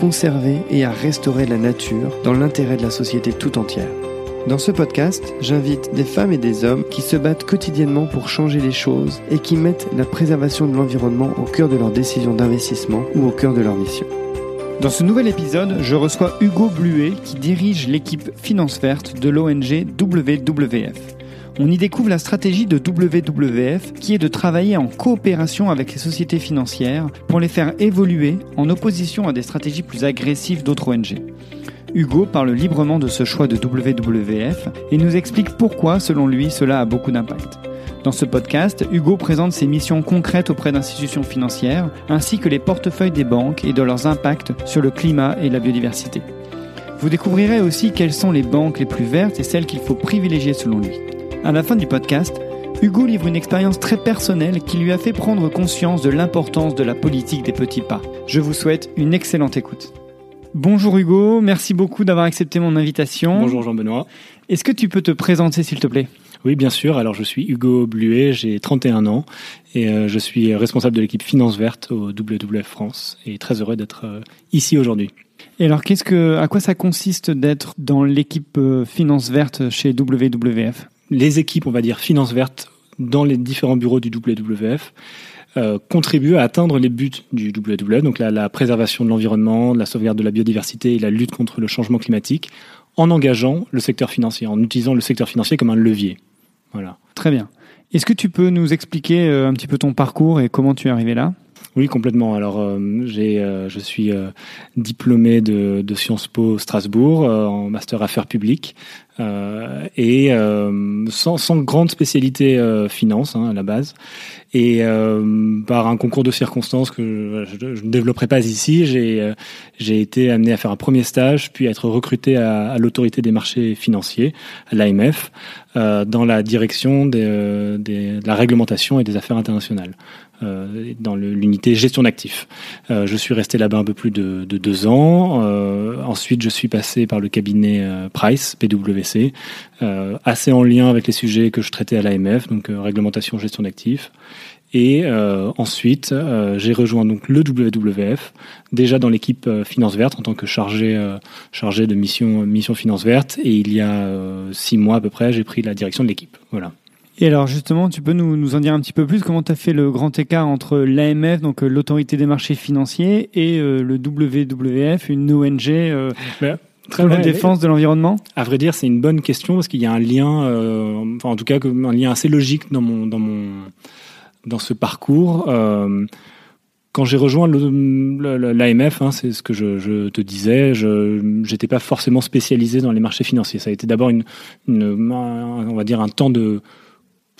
conserver et à restaurer la nature dans l'intérêt de la société tout entière. Dans ce podcast, j'invite des femmes et des hommes qui se battent quotidiennement pour changer les choses et qui mettent la préservation de l'environnement au cœur de leurs décisions d'investissement ou au cœur de leur mission. Dans ce nouvel épisode, je reçois Hugo Bluet qui dirige l'équipe Finance Verte de l'ONG WWF. On y découvre la stratégie de WWF qui est de travailler en coopération avec les sociétés financières pour les faire évoluer en opposition à des stratégies plus agressives d'autres ONG. Hugo parle librement de ce choix de WWF et nous explique pourquoi, selon lui, cela a beaucoup d'impact. Dans ce podcast, Hugo présente ses missions concrètes auprès d'institutions financières, ainsi que les portefeuilles des banques et de leurs impacts sur le climat et la biodiversité. Vous découvrirez aussi quelles sont les banques les plus vertes et celles qu'il faut privilégier selon lui. À la fin du podcast, Hugo livre une expérience très personnelle qui lui a fait prendre conscience de l'importance de la politique des petits pas. Je vous souhaite une excellente écoute. Bonjour Hugo, merci beaucoup d'avoir accepté mon invitation. Bonjour Jean-Benoît. Est-ce que tu peux te présenter s'il te plaît? Oui, bien sûr. Alors je suis Hugo Bluet, j'ai 31 ans et euh, je suis responsable de l'équipe Finance Verte au WWF France et très heureux d'être euh, ici aujourd'hui. Et alors, qu'est-ce que, à quoi ça consiste d'être dans l'équipe euh, Finance Verte chez WWF les équipes, on va dire, finance verte dans les différents bureaux du WWF euh, contribuent à atteindre les buts du WWF, donc la, la préservation de l'environnement, la sauvegarde de la biodiversité et la lutte contre le changement climatique, en engageant le secteur financier, en utilisant le secteur financier comme un levier. Voilà. Très bien. Est-ce que tu peux nous expliquer euh, un petit peu ton parcours et comment tu es arrivé là? Oui, complètement. Alors, euh, j'ai, euh, je suis euh, diplômé de, de, Sciences Po Strasbourg en master affaires publiques et sans, sans, grande spécialité finance hein, à la base. Et par un concours de circonstances que je, je ne développerai pas ici, j'ai, j'ai été amené à faire un premier stage, puis à être recruté à, à l'autorité des marchés financiers, à l'AMF, dans la direction des, des, de la réglementation et des affaires internationales. Euh, dans l'unité gestion d'actifs. Euh, je suis resté là-bas un peu plus de, de deux ans. Euh, ensuite, je suis passé par le cabinet Price, PwC, assez en lien avec les sujets que je traitais à l'AMF, donc réglementation, gestion d'actifs. Et euh, ensuite, euh, j'ai rejoint donc le WWF, déjà dans l'équipe euh, Finance Verte en tant que chargé chargé de mission mission Finance Verte. Et il y a six mois à peu près, j'ai pris la direction de l'équipe. Voilà. Et alors justement, tu peux nous, nous en dire un petit peu plus? Comment tu as fait le grand écart entre l'AMF, donc euh, l'autorité des marchés financiers, et euh, le WWF, une ONG euh, la défense de l'environnement? À vrai dire, c'est une bonne question parce qu'il y a un lien, euh, enfin en tout cas un lien assez logique dans mon dans mon dans ce parcours. Euh, quand j'ai rejoint l'AMF, hein, c'est ce que je, je, te disais, je n'étais pas forcément spécialisé dans les marchés financiers. Ça a été d'abord une, une, on va dire un temps de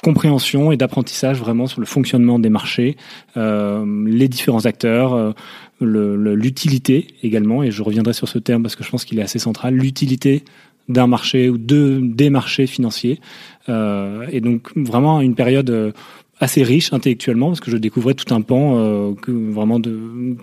compréhension et d'apprentissage vraiment sur le fonctionnement des marchés, euh, les différents acteurs, euh, l'utilité également, et je reviendrai sur ce terme parce que je pense qu'il est assez central, l'utilité d'un marché ou de, des marchés financiers. Euh, et donc vraiment une période euh, assez riche intellectuellement parce que je découvrais tout un pan euh, que vraiment de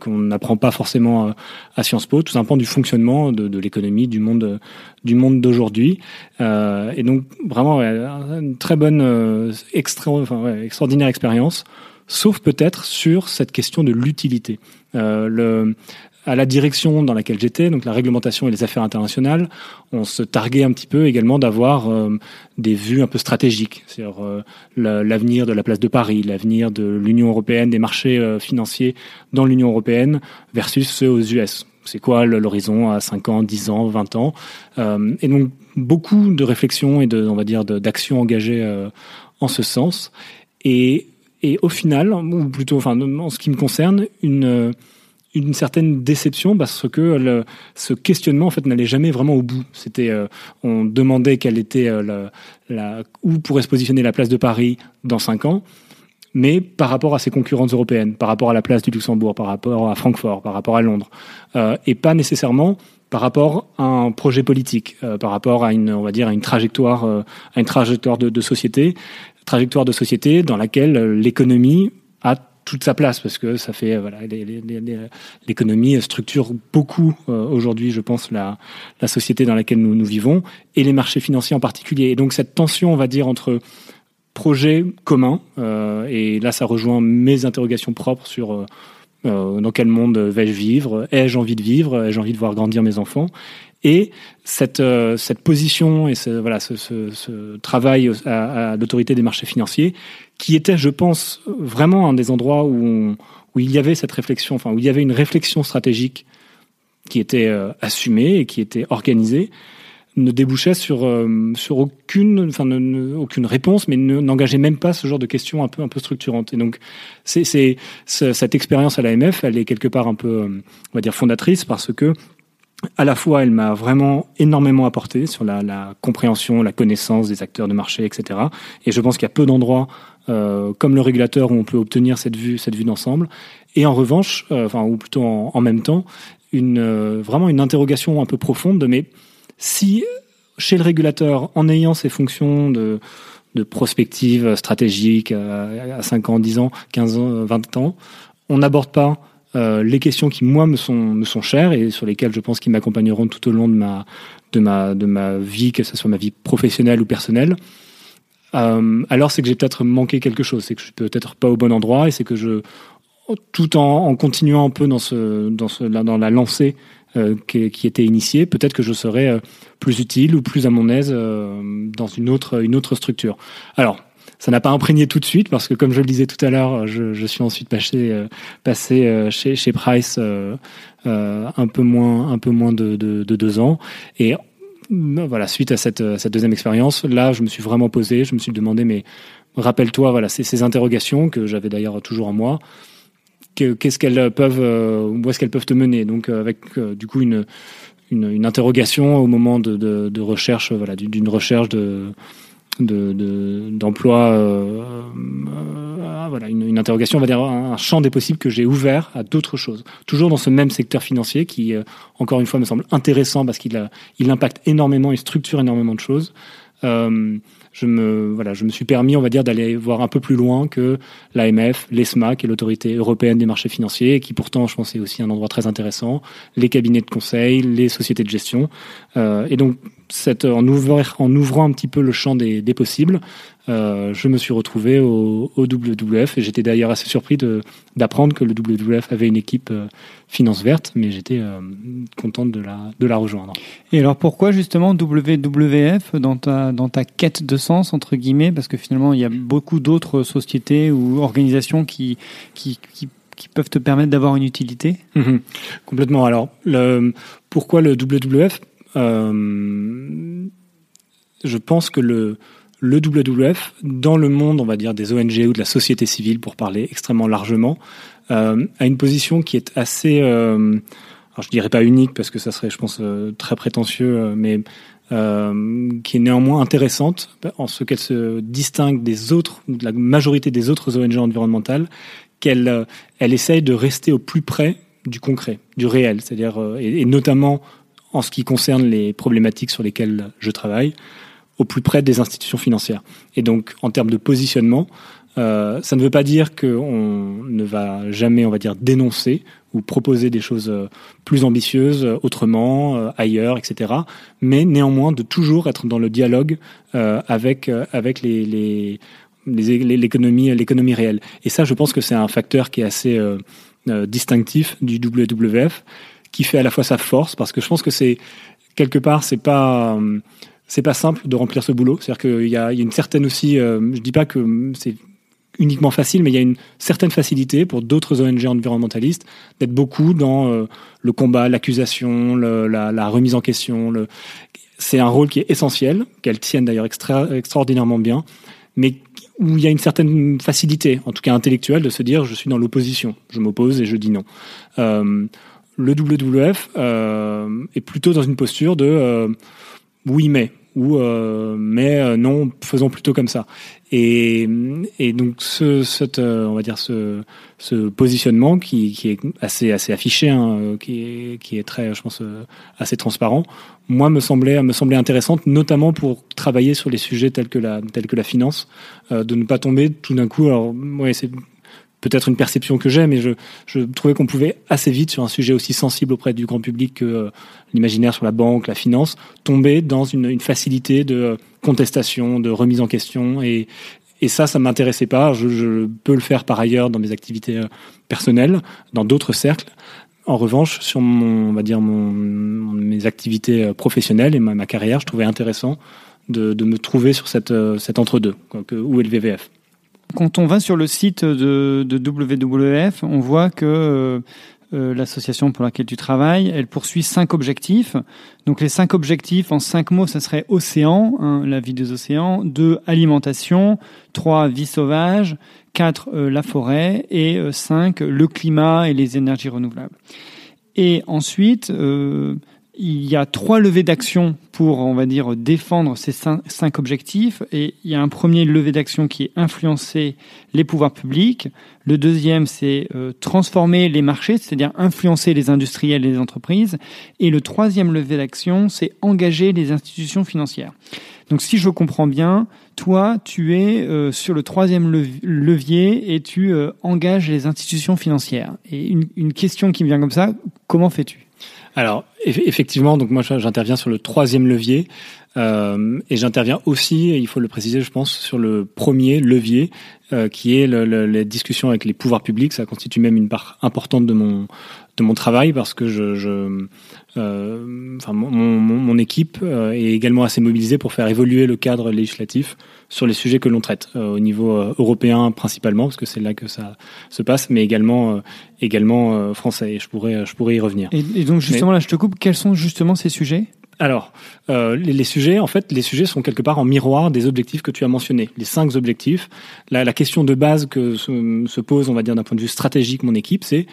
qu'on n'apprend pas forcément à Sciences Po, tout un pan du fonctionnement de, de l'économie du monde du monde d'aujourd'hui euh, et donc vraiment une très bonne euh, extra, enfin, ouais, extraordinaire expérience sauf peut-être sur cette question de l'utilité. Euh, le, à la direction dans laquelle j'étais, donc la réglementation et les affaires internationales, on se targuait un petit peu également d'avoir euh, des vues un peu stratégiques sur euh, l'avenir de la place de Paris, l'avenir de l'Union européenne, des marchés euh, financiers dans l'Union européenne versus ceux aux US. C'est quoi l'horizon à 5 ans, 10 ans, 20 ans? Euh, Et donc beaucoup de réflexions et de, on va dire, d'actions engagées en ce sens. Et, et au final, ou plutôt, enfin, en ce qui me concerne, une une certaine déception parce que ce questionnement en fait n'allait jamais vraiment au bout. C'était, euh, on demandait quelle était euh, la, où pourrait se positionner la place de Paris dans cinq ans, mais par rapport à ses concurrentes européennes, par rapport à la place du Luxembourg, par rapport à Francfort, par rapport à Londres, euh, et pas nécessairement par rapport à un projet politique, par rapport à une, on va dire, une trajectoire, une trajectoire de, de société, trajectoire de société dans laquelle l'économie a toute sa place parce que ça fait voilà l'économie structure beaucoup aujourd'hui je pense la, la société dans laquelle nous nous vivons et les marchés financiers en particulier et donc cette tension on va dire entre projet commun. Euh, et là, ça rejoint mes interrogations propres sur euh, euh, dans quel monde vais-je vivre? Ai-je envie de vivre? Ai-je envie de voir grandir mes enfants? Et cette, cette position et ce, voilà, ce, ce, ce travail à, à l'autorité des marchés financiers, qui était, je pense, vraiment un des endroits où, où il y avait cette réflexion, enfin où il y avait une réflexion stratégique qui était assumée et qui était organisée, ne débouchait sur euh, sur aucune enfin aucune réponse mais n'engageait même pas ce genre de questions un peu un peu structurantes et donc c'est c'est cette expérience à l'AMF elle est quelque part un peu euh, on va dire fondatrice parce que à la fois, elle m'a vraiment énormément apporté sur la, la, compréhension, la connaissance des acteurs de marché, etc. Et je pense qu'il y a peu d'endroits euh, comme le régulateur où on peut obtenir cette vue, cette vue d'ensemble. Et en revanche, euh, enfin ou plutôt en, même temps, une vraiment une interrogation un peu profonde de mais si chez le régulateur, en ayant ces fonctions de, prospective stratégique euh, à 5 ans, 10 ans, 15 ans, 20 ans, on n'aborde pas euh, les questions qui moi me sont chères et sur lesquelles je pense qu'ils m'accompagneront tout au long de ma vie, que ce soit ma vie professionnelle ou personnelle. Euh, alors c'est que j'ai peut-être manqué quelque chose, c'est que je suis peut-être pas au bon endroit et c'est que je tout en, continuant un peu dans la lancée euh, qui, qui, était initié, peut-être que je serais euh, plus utile ou plus à mon aise euh, dans une autre, une autre structure. Alors, ça n'a pas imprégné tout de suite parce que, comme je le disais tout à l'heure, je, je, suis ensuite passé, passé chez, chez Price un peu moins, un peu moins de, de, de deux ans. Et voilà, suite à cette, cette deuxième expérience, là, je me suis vraiment posé, je me suis demandé, mais rappelle-toi, voilà, ces, ces interrogations que j'avais d'ailleurs toujours en moi qu'est-ce qu'elles peuvent, euh, où est-ce qu'elles peuvent te mener. Donc euh, avec euh, du coup une, une, interrogation au moment de, de, recherche, voilà, d'une recherche de d'emploi, de, euh, voilà, une, interrogation, on va dire un, champ des possibles que j'ai ouvert à d'autres choses. Toujours dans ce même secteur financier qui, encore une fois, me semble intéressant parce qu'il il impacte énormément et structure énormément de choses. Euh, je me, voilà, je me suis permis, on va dire, d'aller voir un peu plus loin que l'AMF, l'ESMA, qui est l'autorité européenne des marchés financiers, qui pourtant, je pense, est aussi un endroit très intéressant, les cabinets de conseil, les sociétés de gestion. Euh, et donc, cette, en, ouvrant, en ouvrant un petit peu le champ des, des possibles, euh, je me suis retrouvé au, au WWF et j'étais d'ailleurs assez surpris d'apprendre que le WWF avait une équipe euh, finance verte, mais j'étais euh, contente de la, de la rejoindre. Et alors pourquoi justement WWF dans ta, dans ta quête de sens, entre guillemets, parce que finalement il y a beaucoup d'autres sociétés ou organisations qui, qui, qui qui peuvent te permettre d'avoir une utilité? Mmh, Complètement. Alors, le, pourquoi le WWF euh, Je pense que le, le WWF, dans le monde, on va dire, des ONG ou de la société civile, pour parler extrêmement largement, euh, a une position qui est assez, euh, alors je dirais pas unique parce que ça serait, je pense, euh, très prétentieux, mais qui est néanmoins intéressante en ce qu'elle se distingue des autres, ou de la majorité des autres ONG environnementales, qu'elle elle essaye de rester au plus près du concret, du réel, c'est-à-dire et notamment en ce qui concerne les problématiques sur lesquelles je travaille au plus près des institutions financières. Et donc, en termes de positionnement, euh, ça ne veut pas dire qu'on ne va jamais, on va dire, dénoncer ou proposer des choses euh, plus ambitieuses, euh, autrement, ailleurs, etc. Mais néanmoins, de toujours être dans le dialogue avec avec les, les l'économie l'économie réelle. Et ça, je pense que c'est un facteur qui est assez distinctif du WWF, qui fait à la fois sa force, parce que je pense que c'est quelque part, c'est pas c'est pas simple de remplir ce boulot. C'est-à-dire qu'il y a, une certaine aussi, euh, je dis pas que c'est uniquement facile, mais il y a une certaine facilité pour d'autres ONG environnementalistes d'être beaucoup dans euh, le combat, l'accusation, la, remise en question. C'est un rôle qui est essentiel, qu'elles tiennent d'ailleurs extra, extraordinairement bien, mais où il y a une certaine facilité, en tout cas intellectuelle, de se dire je suis dans l'opposition, je m'oppose et je dis non. Euh, le WWF euh, est plutôt dans une posture de oui mais ou mais non, faisons plutôt comme ça. Et, et donc ce, cette, on va dire ce, ce positionnement qui, qui est assez assez affiché, hein, qui est qui est très, je pense, assez transparent. Moi, me semblait me semblait intéressante, notamment pour travailler sur les sujets tels que la tels que la finance, de ne pas tomber tout d'un coup. Alors, ouais, c'est peut-être une perception que j'ai, mais je, trouvais qu'on pouvait assez vite, sur un sujet aussi sensible auprès du grand public que euh, l'imaginaire sur la banque, la finance, tomber dans une, facilité de euh, contestation, de remise en question. Et, et ça, ça m'intéressait pas. Je, peux le faire par ailleurs dans mes activités euh, personnelles, dans d'autres cercles. En revanche, sur on va dire mes activités professionnelles et ma, carrière, je trouvais intéressant de, de me trouver sur cette, cet entre-deux, où est le VVF. Quand on va sur le site de, de WWF, on voit que euh, euh, l'association pour laquelle tu travailles, elle poursuit cinq objectifs. Donc les cinq objectifs, en cinq mots, ça serait océan, hein, la vie des océans, deux, alimentation, trois, vie sauvage, quatre, euh, la forêt, et cinq, le climat et les énergies renouvelables. Et ensuite, il y a trois levées d'action pour, on va dire, défendre ces cinq, objectifs. Et il y a un premier levée d'action qui est influencer les pouvoirs publics. Le deuxième, c'est euh, transformer les marchés, c'est-à-dire influencer les industriels et les entreprises. Et le troisième levée d'action, c'est engager les institutions financières. Donc, si je comprends bien, toi, tu es euh, sur le troisième levier et tu euh, engages les institutions financières. Et une question qui me vient comme ça, comment fais-tu? Alors effectivement, donc moi j'interviens sur le troisième levier euh, et j'interviens aussi, il faut le préciser, je pense, sur le premier levier euh, qui est le, le, les discussions avec les pouvoirs publics. Ça constitue même une part importante de mon de mon travail parce que je, enfin mon, mon, mon équipe euh, est également assez mobilisée pour faire évoluer le cadre législatif sur les sujets que l'on traite euh, au niveau euh, européen principalement parce que c'est là que ça se passe, mais également euh, également français. Et je pourrais je pourrais y revenir. Et, et donc justement mais, là, je te coupe. Quels sont justement ces sujets? Alors, euh, les, les, sujets, en fait, les sujets sont quelque part en miroir des objectifs que tu as mentionnés. Les cinq objectifs. La, la question de base que se, se pose, on va dire d'un point de vue stratégique, mon équipe, c'est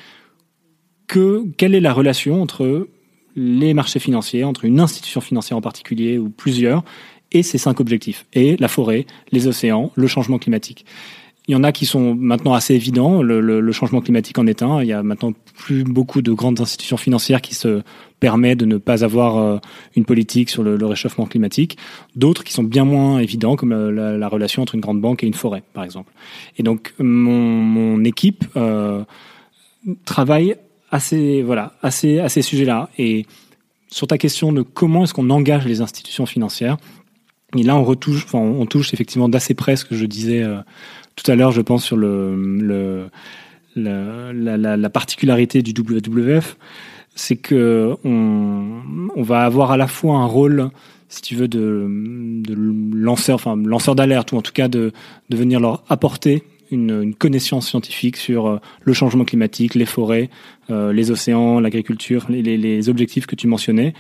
que quelle est la relation entre les marchés financiers, entre une institution financière en particulier ou plusieurs, et ces cinq objectifs, et la forêt, les océans, le changement climatique. Il y en a qui sont maintenant assez évidents. Le, le, le, changement climatique en est un. Il y a maintenant plus beaucoup de grandes institutions financières qui se permettent de ne pas avoir euh, une politique sur le, le réchauffement climatique. D'autres qui sont bien moins évidents, comme euh, la, la, relation entre une grande banque et une forêt, par exemple. Et donc mon, mon équipe euh, travaille assez voilà assez à ces sujets-là. Et sur ta question de comment est-ce qu'on engage les institutions financières, et là, on retouche, enfin, on touche effectivement d'assez près ce que je disais euh, tout à l'heure, je pense, sur le, la, la, la, particularité du WWF, c'est que on, va avoir à la fois un rôle, si tu veux, de, de lanceur, enfin lanceur d'alerte, ou en tout cas de, de venir leur apporter une, connaissance scientifique sur euh, le changement climatique, les forêts, euh, les océans, l'agriculture, les, objectifs que tu mentionnais,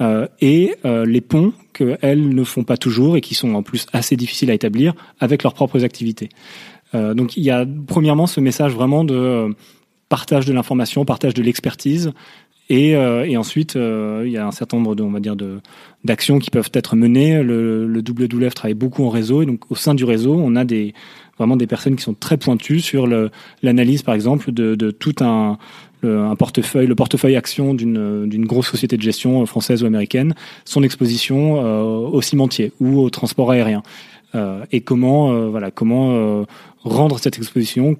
euh, et les ponts qu'elles ne font pas toujours et qui sont en plus assez difficiles à établir avec leurs propres activités. Donc il y a premièrement ce message vraiment de partage de l'information, partage de l'expertise, et, euh, et, ensuite il y a un certain nombre de, on va dire, d'actions qui peuvent être menées. Le, le WWF travaille beaucoup en réseau, et donc au sein du réseau, on a des vraiment des personnes qui sont très pointues sur l'analyse, par exemple, de, de tout un un portefeuille, le portefeuille action d'une d'une grosse société de gestion française ou américaine, son exposition euh, au cimentier ou au transport aérien, euh, et comment euh, voilà comment euh, rendre cette exposition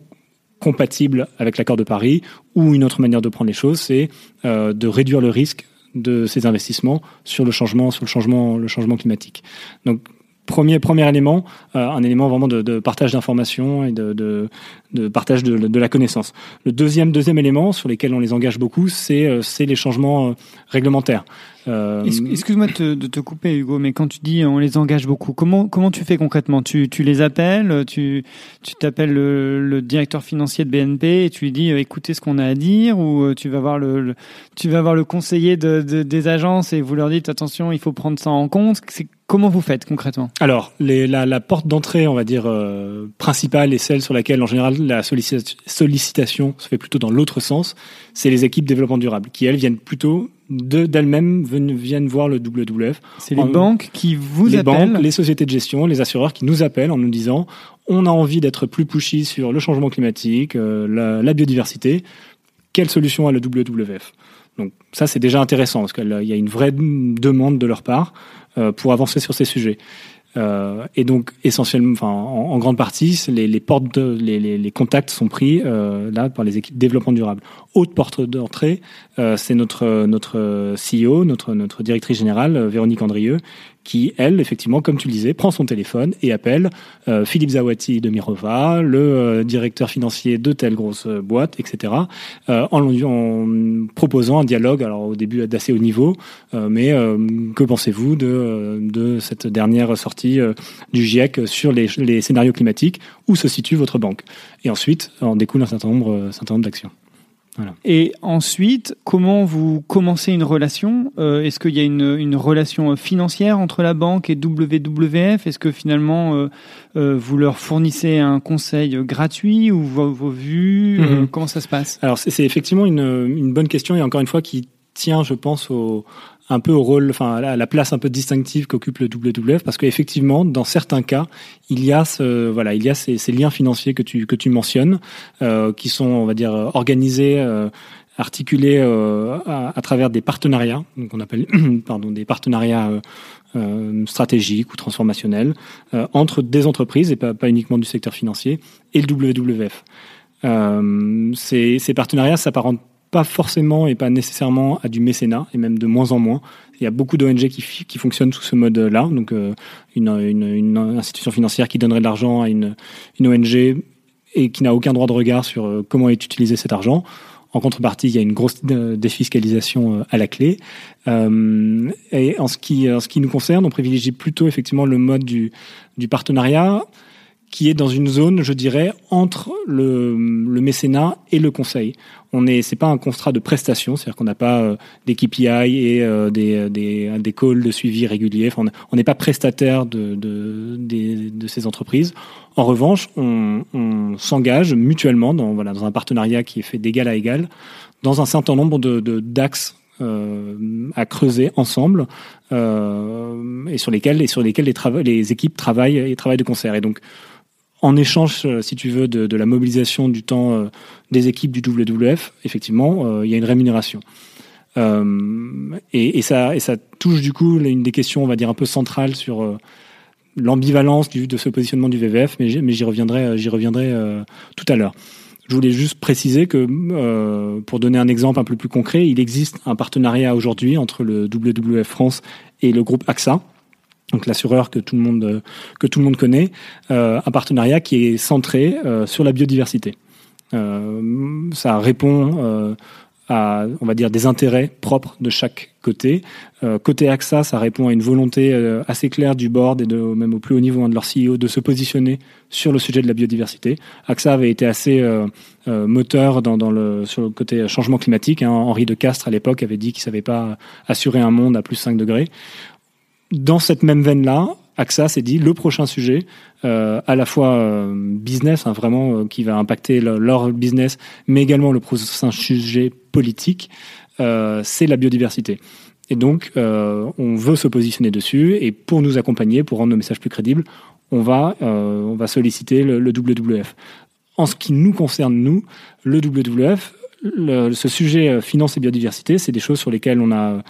compatible avec l'accord de Paris ou une autre manière de prendre les choses, c'est euh, de réduire le risque de ces investissements sur le changement sur le climatique. Donc premier premier élément, euh, un élément vraiment de, partage d'informations et de, de partage de, de, la connaissance. Le deuxième deuxième élément sur lesquels on les engage beaucoup, c'est euh, c'est les changements euh, réglementaires. Euh... Excuse-moi de, de, te couper, Hugo, mais quand tu dis on les engage beaucoup, comment comment tu fais concrètement? Tu tu les appelles, tu tu t'appelles le, le, directeur financier de BNP et tu lui dis écoutez ce qu'on a à dire, ou tu vas voir le, le tu vas voir le conseiller de, de, des agences et vous leur dites attention il faut prendre ça en compte. C'est Comment vous faites concrètement? Alors, les, la, la, porte d'entrée, on va dire, euh, principale et celle sur laquelle, en général, la sollicitation se fait plutôt dans l'autre sens, c'est les équipes développement durable qui elles viennent plutôt d'elles-mêmes viennent voir le WWF. C'est les banques qui vous les appellent. Banques, les sociétés de gestion, les assureurs qui nous appellent en nous disant on a envie d'être plus pushy sur le changement climatique, euh, la, biodiversité. Quelle solution a le WWF Donc ça c'est déjà intéressant parce qu'il y a une vraie demande de leur part euh, pour avancer sur ces sujets. Euh, et donc essentiellement, enfin en, grande partie, les, les portes, de, les, les, les, contacts sont pris euh, là par les équipes développement durable. Autre porte d'entrée, euh, c'est notre notre CEO, notre notre directrice générale Véronique Andrieux, qui, elle, effectivement, comme tu le disais, prend son téléphone et appelle euh, Philippe Zawati de Mirova, le euh, directeur financier de telle grosse euh, boîte, etc., en, en, proposant un dialogue, alors au début d'assez haut niveau, mais que pensez-vous de, de cette dernière sortie du GIEC sur les, les scénarios climatiques? Où se situe votre banque? Et ensuite, en découle un certain nombre, certain nombre d'actions. Et ensuite, comment vous commencez une relation? Euh, Est-ce qu'il y a une, une, relation financière entre la banque et WWF Est-ce que finalement euh, euh, vous leur fournissez un conseil gratuit ou vos, vos vues mhm. Comment ça se passe? Alors c'est effectivement une, une, bonne question et encore une fois qui tient, je pense, au, un peu au rôle, enfin à la place un peu distinctive qu'occupe le WWF, parce qu'effectivement, dans certains cas, il y a ce, voilà, il y a ces, liens financiers que tu que tu mentionnes, euh, qui sont, on va dire, organisés. Euh, articulés euh, à, à, travers des partenariats, donc on appelle pardon des partenariats euh, euh, stratégiques ou transformationnels entre des entreprises et pas, pas, uniquement du secteur financier et le WWF. ces, ces partenariats s'apparentent pas forcément et pas nécessairement à du mécénat, et même de moins en moins. Il y a beaucoup d'ONG qui, qui fonctionnent sous ce mode-là, donc euh, une, une, une, institution financière qui donnerait de l'argent à une, une ONG et qui n'a aucun droit de regard sur euh, comment est utilisé cet argent. En contrepartie, il y a une grosse euh, défiscalisation à la clé. Et en ce, qui, en ce qui nous concerne, on privilégie plutôt effectivement le mode du, du partenariat qui est dans une zone, je dirais, entre le, le mécénat et le conseil. On est, c'est pas un contrat de prestation, c'est-à-dire qu'on n'a pas euh, des KPI et euh, des, des, des calls de suivi réguliers. Enfin, on n'est pas prestataire de, de, de, de, ces entreprises. En revanche, on, on s'engage mutuellement dans, voilà, dans un partenariat qui est fait d'égal à égal dans un certain nombre de, d'axes euh, à creuser ensemble euh, et sur lesquels et sur lesquels les, les équipes travaillent et travaillent de concert. Et donc en échange, euh, si tu veux, de, la mobilisation du temps euh, des équipes du WWF, effectivement, euh, il y a une rémunération. Et, ça, touche du coup une des questions, on va dire, un peu centrales sur l'ambivalence de ce positionnement du VVF, mais j'y reviendrai, j'y reviendrai tout à l'heure. Je voulais juste préciser que, euh, pour donner un exemple un peu plus concret, il existe un partenariat aujourd'hui entre le WWF France et le groupe AXA, donc l'assureur que tout le monde que tout le monde connaît, euh, un partenariat qui est centré euh, sur la biodiversité. Euh, ça répond euh, à, on va dire, des intérêts propres de chaque côté. Euh, côté AXA, ça répond à une volonté euh, assez claire du board et de, même au plus haut niveau hein, de leur CEO de se positionner sur le sujet de la biodiversité. AXA avait été assez moteur dans, dans, le, sur le côté changement climatique. Hein. Henri de Castres, à l'époque, avait dit qu'il savait pas assurer un monde à plus 5 degrés dans cette même veine-là, AXA s'est dit le prochain sujet, euh, à la fois euh, business, hein, vraiment euh, qui va impacter leur business, mais également le prochain sujet politique, c'est la biodiversité. Et donc, on veut se positionner dessus, et pour nous accompagner, pour rendre nos messages plus crédibles, on va, on va solliciter le, WWF. En ce qui nous concerne, nous, le WWF, ce sujet finance et biodiversité, c'est des choses sur lesquelles on a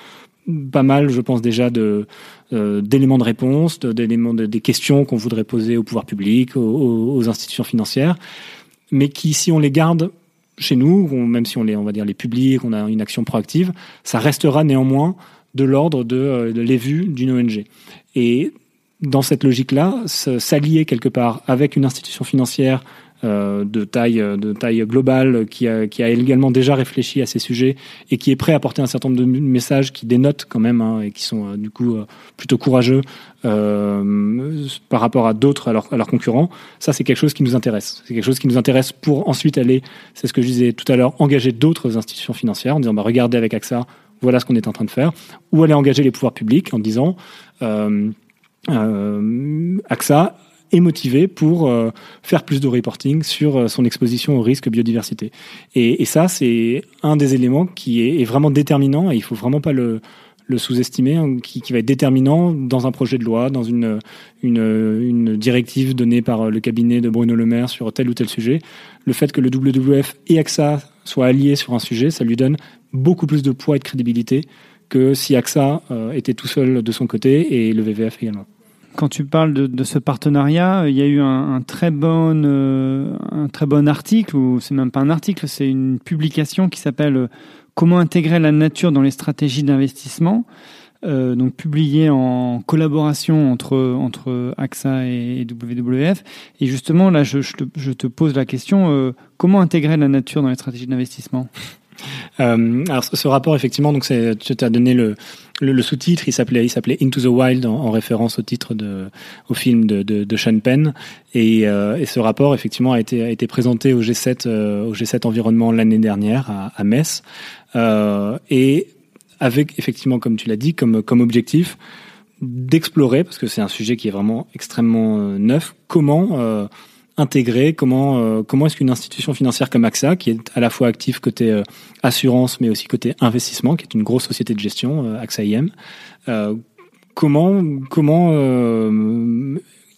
pas mal, je pense déjà, de euh, d'éléments de réponse, d'éléments de, des questions qu'on voudrait poser au pouvoir public, aux, institutions financières, mais qui, si on les garde chez nous, même si on les, on dire, les publie, qu'on a une action proactive, ça restera néanmoins de l'ordre de, euh, de les vues d'une ONG. Et dans cette logique-là, s'allier quelque part avec une institution financière euh, de taille de taille globale qui a, qui a également déjà réfléchi à ces sujets et qui est prêt à porter un certain nombre de messages qui dénotent quand même hein, et qui sont euh, du coup euh, plutôt courageux euh, par rapport à d'autres à, leurs concurrents. Ça c'est quelque chose qui nous intéresse. C'est quelque chose qui nous intéresse pour ensuite aller c'est ce que je disais tout à l'heure engager d'autres institutions financières en disant bah regardez avec AXA voilà ce qu'on est en train de faire. Ou aller engager les pouvoirs publics en disant euh, AXA est motivé pour faire plus de reporting sur son exposition au risque biodiversité. Et, ça, c'est un des éléments qui est, vraiment déterminant et il faut vraiment pas le, sous-estimer, hein, qui, va être déterminant dans un projet de loi, dans une, directive donnée par le cabinet de Bruno Le Maire sur tel ou tel sujet. Le fait que le WWF et AXA soient alliés sur un sujet, ça lui donne beaucoup plus de poids et de crédibilité que si AXA euh, était tout seul de son côté et le VVF également. Quand tu parles de, ce partenariat, il y a eu un, très bon, euh, un très bon article, ou c'est même pas un article, c'est une publication qui s'appelle Comment intégrer la nature dans les stratégies d'investissement, euh, donc publié en collaboration entre entre AXA et WWF. Et justement, là, je, te, pose la question euh, comment intégrer la nature dans les stratégies d'investissement? Euh, alors ce rapport effectivement donc tu as donné le le, sous-titre il s'appelait il s'appelait Into the Wild en, en, référence au titre de au film de de, de Sean Penn. Et, euh, et ce rapport effectivement a été a été présenté au G7 euh, au G7 environnement l'année dernière à, à Metz. Euh, et avec effectivement, comme tu l'as dit, comme, comme objectif d'explorer, parce que c'est un sujet qui est vraiment extrêmement euh, neuf, comment euh, intégrer, comment, euh, comment est-ce qu'une institution financière comme AXA, qui est à la fois active côté euh, assurance, mais aussi côté investissement, qui est une grosse société de gestion, AXA IM, comment, comment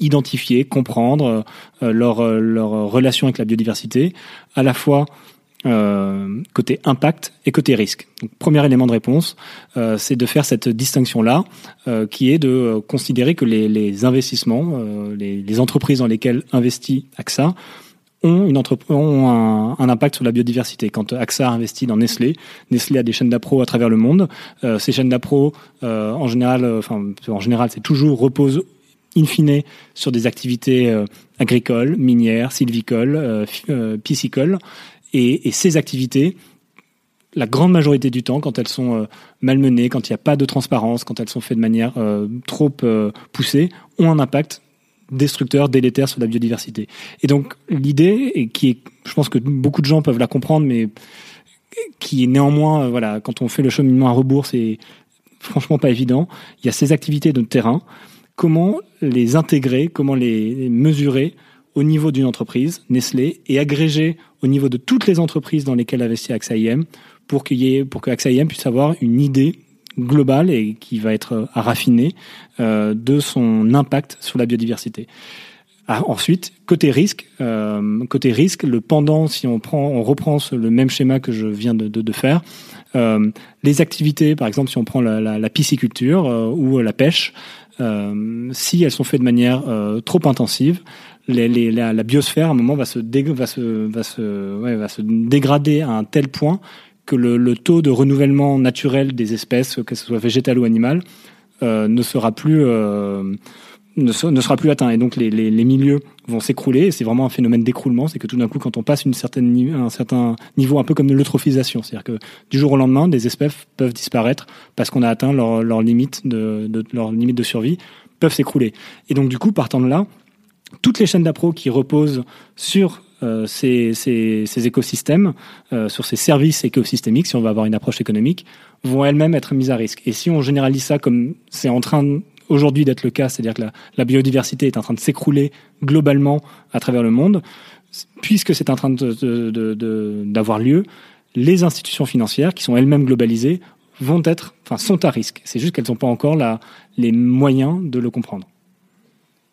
identifier, comprendre leur, leur relation avec la biodiversité, à la fois euh, côté impact et côté risque. Donc, premier élément de réponse, euh, c'est de faire cette distinction-là, euh, qui est de euh, considérer que les, investissements, les, les, entreprises dans lesquelles investit AXA ont, une ont un, impact sur la biodiversité. Quand AXA investit dans Nestlé, Nestlé a des chaînes d'appro à travers le monde. Ces chaînes d'appro, en général, enfin en général, c'est toujours repose in fine sur des activités agricoles, minières, sylvicoles, piscicoles. Et, ces activités, la grande majorité du temps, quand elles sont euh, malmenées, quand il n'y a pas de transparence, quand elles sont faites de manière euh, trop euh, poussée, ont un impact destructeur, délétère sur la biodiversité. Et donc l'idée, et qui est, je pense que beaucoup de gens peuvent la comprendre, mais qui est néanmoins, voilà, quand on fait le cheminement à rebours, c'est franchement pas évident. Il y a ces activités de terrain. Comment les intégrer, comment les mesurer au niveau d'une entreprise, Nestlé, et agrégé au niveau de toutes les entreprises dans lesquelles investit AXA IM pour, qu'il y ait, pour que AXA IM puisse avoir une idée globale et qui va être à raffiner euh, de son impact sur la biodiversité. Ah, ensuite, côté risque, euh, côté risque, le pendant, si on prend, on reprend le même schéma que je viens de, de, de faire, euh, les activités, par exemple, si on prend la, la, la pisciculture euh, ou la pêche, euh, si elles sont faites de manière euh, trop intensive, la, biosphère à un moment va se, dégrader à un tel point que le, taux de renouvellement naturel des espèces, que ce soit végétal ou animal, euh, ne sera plus euh, ne, sera plus atteint et donc les, milieux vont s'écrouler. C'est vraiment un phénomène d'écroulement, c'est que tout d'un coup, quand on passe une certaine un certain niveau, un peu comme de l'eutrophisation, c'est-à-dire que du jour au lendemain, des espèces peuvent disparaître parce qu'on a atteint leur, limite de leur limite de survie, peuvent s'écrouler. Et donc du coup, partant de là, toutes les chaînes d'appro qui reposent sur euh, ces, ces, ces, écosystèmes, euh, sur ces services écosystémiques, si on va avoir une approche économique, vont elles-mêmes être mises à risque. Et si on généralise ça comme c'est en train aujourd'hui d'être le cas, c'est-à-dire que la, la, biodiversité est en train de s'écrouler globalement à travers le monde, puisque c'est en train d'avoir de, de, lieu, les institutions financières, qui sont elles-mêmes globalisées, vont être, enfin, sont à risque. C'est juste qu'elles n'ont pas encore la, les moyens de le comprendre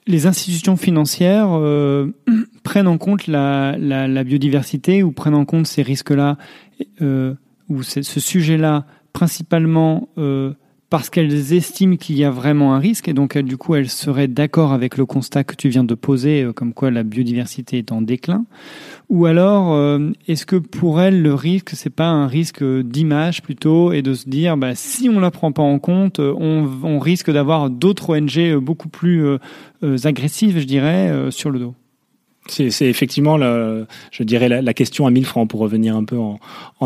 les institutions financières euh, prennent en compte la, la, biodiversité ou prennent en compte ces risques-là euh, ou ce sujet-là principalement euh, parce qu'elles estiment qu'il y a vraiment un risque et donc du coup elles seraient d'accord avec le constat que tu viens de poser euh, comme quoi la biodiversité est en déclin. Ou alors euh, est-ce que pour elles le risque c'est pas un risque d'image plutôt et de se dire bah, si on la prend pas en compte on, risque d'avoir d'autres ONG beaucoup plus euh, agressives je dirais sur le dos? C'est effectivement, je dirais, la, question à 1000 francs pour revenir un peu en,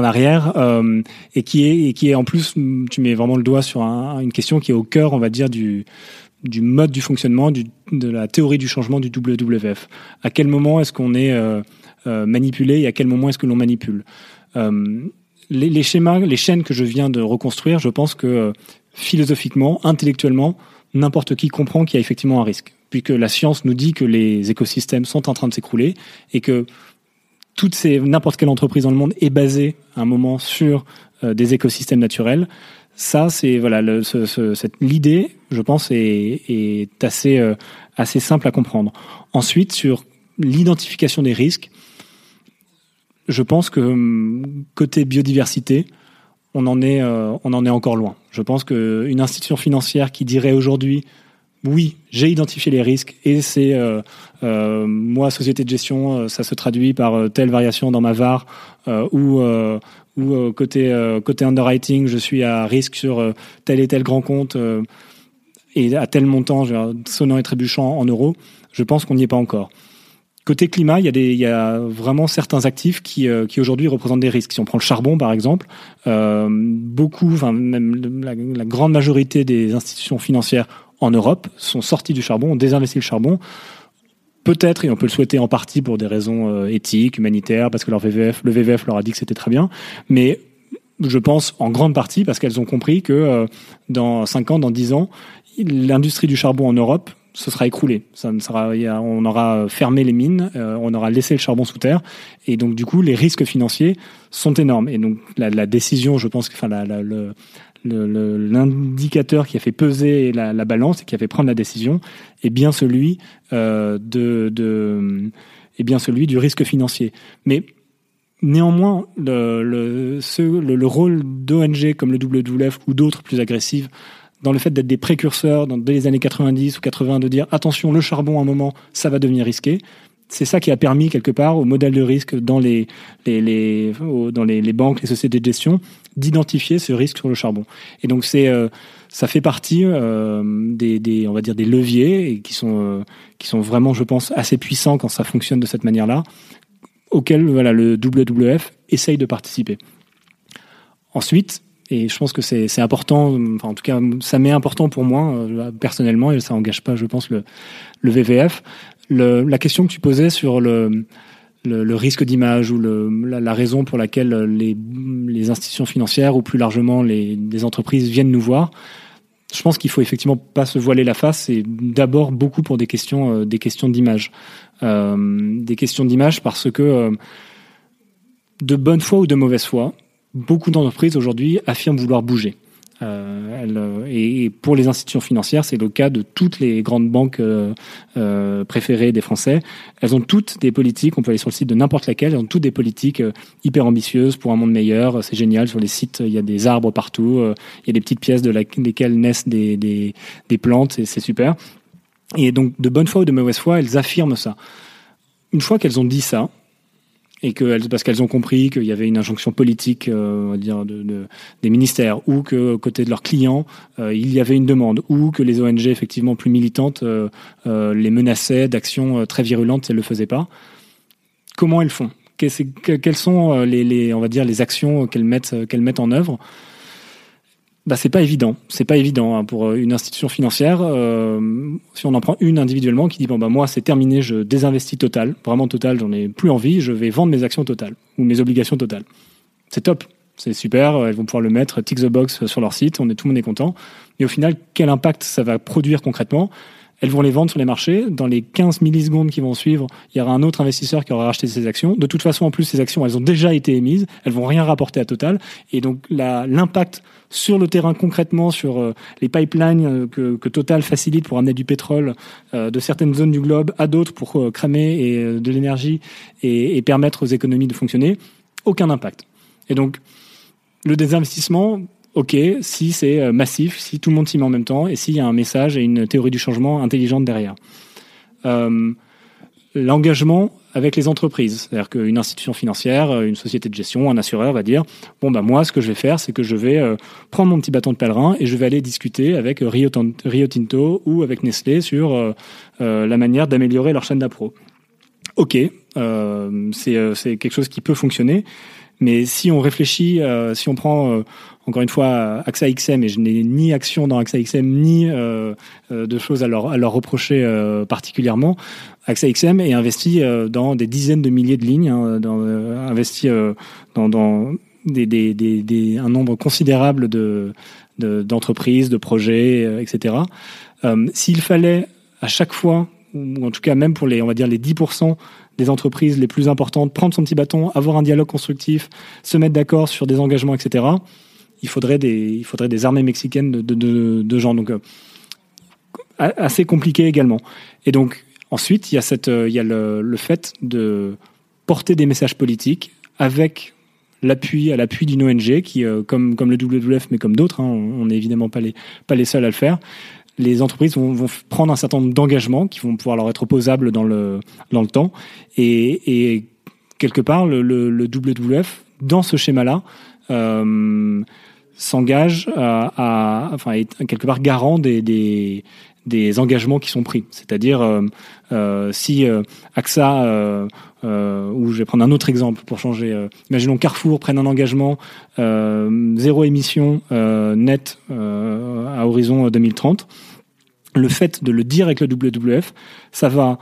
arrière, euh, et qui est et qui est en plus, tu mets vraiment le doigt sur un, une question qui est au cœur, on va dire, du mode du fonctionnement, de la théorie du changement du WWF. À quel moment est-ce qu'on est, euh, euh, manipulé et à quel moment est-ce que l'on manipule? Les, schémas, les chaînes que je viens de reconstruire, je pense que philosophiquement, intellectuellement, n'importe qui comprend qu'il y a effectivement un risque. Puisque la science nous dit que les écosystèmes sont en train de s'écrouler et que n'importe quelle entreprise dans le monde est basée à un moment sur euh, des écosystèmes naturels. Ça, c'est voilà l'idée, je pense, est, euh, assez simple à comprendre. Ensuite, sur l'identification des risques, je pense que hum, côté biodiversité, on euh, on en est encore loin. Je pense qu'une institution financière qui dirait aujourd'hui oui, j'ai identifié les risques et c'est euh, euh, moi société de gestion, euh, ça se traduit par telle variation dans ma VAR ou côté côté underwriting, je suis à risque sur tel et tel grand compte et à tel montant, sonnant et trébuchant en euros. Je pense qu'on n'y est pas encore. Côté climat, il y a, vraiment certains actifs qui, qui aujourd'hui représentent des risques. Si on prend le charbon, par exemple, beaucoup, enfin même la, grande majorité des institutions financières en Europe sont sortis du charbon, ont désinvesti le charbon. Peut-être, et on peut le souhaiter en partie pour des raisons euh, éthiques, humanitaires, parce que leur VVF, le VVF leur a dit que c'était très bien, mais je pense en grande partie parce qu'elles ont compris que euh, dans 5 ans, dans 10 ans, l'industrie du charbon en Europe se sera écroulée. Ça ne sera, on aura fermé les mines, euh, on aura laissé le charbon sous terre, et donc du coup les risques financiers sont énormes. Et donc la, décision, je pense enfin la, le, l'indicateur qui a fait peser la, la, balance et qui a fait prendre la décision est bien celui euh, de, bien celui du risque financier. Mais néanmoins, le, le, le, le rôle d'ONG comme le WWF ou d'autres plus agressives dans le fait d'être des précurseurs dans, les années 90 ou 80, de dire attention, le charbon à un moment, ça va devenir risqué. C'est ça qui a permis quelque part au modèle de risque dans les, les, dans les, banques, les sociétés de gestion, d'identifier ce risque sur le charbon. Et donc c'est euh, ça fait partie euh, des, des, on va dire des leviers et qui sont euh, qui sont vraiment, je pense, assez puissants quand ça fonctionne de cette manière-là, auxquels voilà le WWF essaye de participer. Ensuite, et je pense que c'est important, enfin en tout cas ça m'est important pour moi personnellement et ça engage pas, je pense le le VVF. Le, la question que tu posais sur le le, risque d'image ou la, raison pour laquelle les, institutions financières ou plus largement les, les entreprises viennent nous voir, je pense qu'il faut effectivement pas se voiler la face et d'abord beaucoup pour des questions euh, des questions d'image, euh, des questions d'image parce que euh, de bonne foi ou de mauvaise foi, beaucoup d'entreprises aujourd'hui affirment vouloir bouger. Euh, euh, et, pour les institutions financières, c'est le cas de toutes les grandes banques euh, préférées des Français. Elles ont toutes des politiques, on peut aller sur le site de n'importe laquelle, elles ont toutes des politiques hyper ambitieuses pour un monde meilleur. C'est génial, sur les sites, il y a des arbres partout, il y a des petites pièces de la, desquelles naissent des, des, des plantes, c'est super. Et donc, de bonne foi ou de mauvaise foi, elles affirment ça. Une fois qu'elles ont dit ça, et parce qu'elles ont compris qu'il y avait une injonction politique, euh, de, de, des ministères, ou que côté de leurs clients, euh, il y avait une demande, ou que les ONG effectivement plus militantes euh, les menaçaient d'actions très virulentes si elles le faisaient pas. Comment elles font? Quelles sont les, les, on va dire, les actions qu'elles mettent, qu'elles mettent en œuvre? Bah, c'est pas évident. C'est pas évident hein, pour euh, une institution financière. Euh, si on en prend une individuellement qui dit bon bah moi c'est terminé, je désinvestis total, vraiment total, j'en ai plus envie, je vais vendre mes actions totales ou mes obligations totales. C'est top, c'est super. Elles vont pouvoir le mettre tick the box sur leur site, on est tout le monde est content. Mais au final, quel impact ça va produire concrètement? Elles vont les vendre sur les marchés. Dans les 15 millisecondes qui vont suivre, il y aura un autre investisseur qui aura racheté ces actions. De toute façon, en plus, ces actions, elles ont déjà été émises. Elles vont rien rapporter à Total. Et donc, l'impact sur le terrain concrètement, sur euh, les pipelines euh, que, Total facilite pour amener du pétrole euh, de certaines zones du globe à d'autres pour cramer et, de l'énergie et permettre aux économies de fonctionner, aucun impact. Et donc, le désinvestissement, ok, si c'est euh, massif, si tout le monde s'y met en même temps, et s'il y a un message et une théorie du changement intelligente derrière. Euh, L'engagement avec les entreprises, c'est-à-dire qu'une institution financière, euh, une société de gestion, un assureur va dire bon bah moi ce que je vais faire, c'est que je vais prendre mon petit bâton de pèlerin et je vais aller discuter avec Rio, Tinto ou avec Nestlé sur la manière d'améliorer leur chaîne d'appro. Ok, c'est quelque chose qui peut fonctionner, mais si on réfléchit, si on prend encore une fois, AXA XM, et je n'ai ni action dans AXA XM, ni euh, euh, de choses à leur, à leur reprocher euh, particulièrement. AXA XM est investi euh, dans des dizaines de milliers de lignes, hein, euh, investi dans, dans des, des, des, des, un nombre considérable de d'entreprises, de, projets, etc. S'il fallait à chaque fois, ou en tout cas même pour les, on va dire les 10% des entreprises les plus importantes, prendre son petit bâton, avoir un dialogue constructif, se mettre d'accord sur des engagements, etc. Il faudrait des, il faudrait des armées mexicaines de, de, gens. Donc, euh, assez compliqué également. Et donc, ensuite, il y a, cette, il y a le, le fait de porter des messages politiques avec l'appui à l'appui d'une ONG qui, euh, comme, comme le WWF, mais comme d'autres, hein, on n'est évidemment pas les, pas les seuls à le faire, les entreprises vont, prendre un certain nombre d'engagements qui vont pouvoir leur être opposables dans le, dans le temps. Et, quelque part, le, WWF, dans ce schéma-là, euh, s'engage à, à, enfin, quelque part garant des, engagements qui sont pris. C'est-à-dire, euh, euh, si euh, AXA, euh, euh, ou je vais prendre un autre exemple pour changer, euh, imaginons Carrefour prenne un engagement zéro émission net à horizon 2030, le fait de le dire avec le WWF, ça va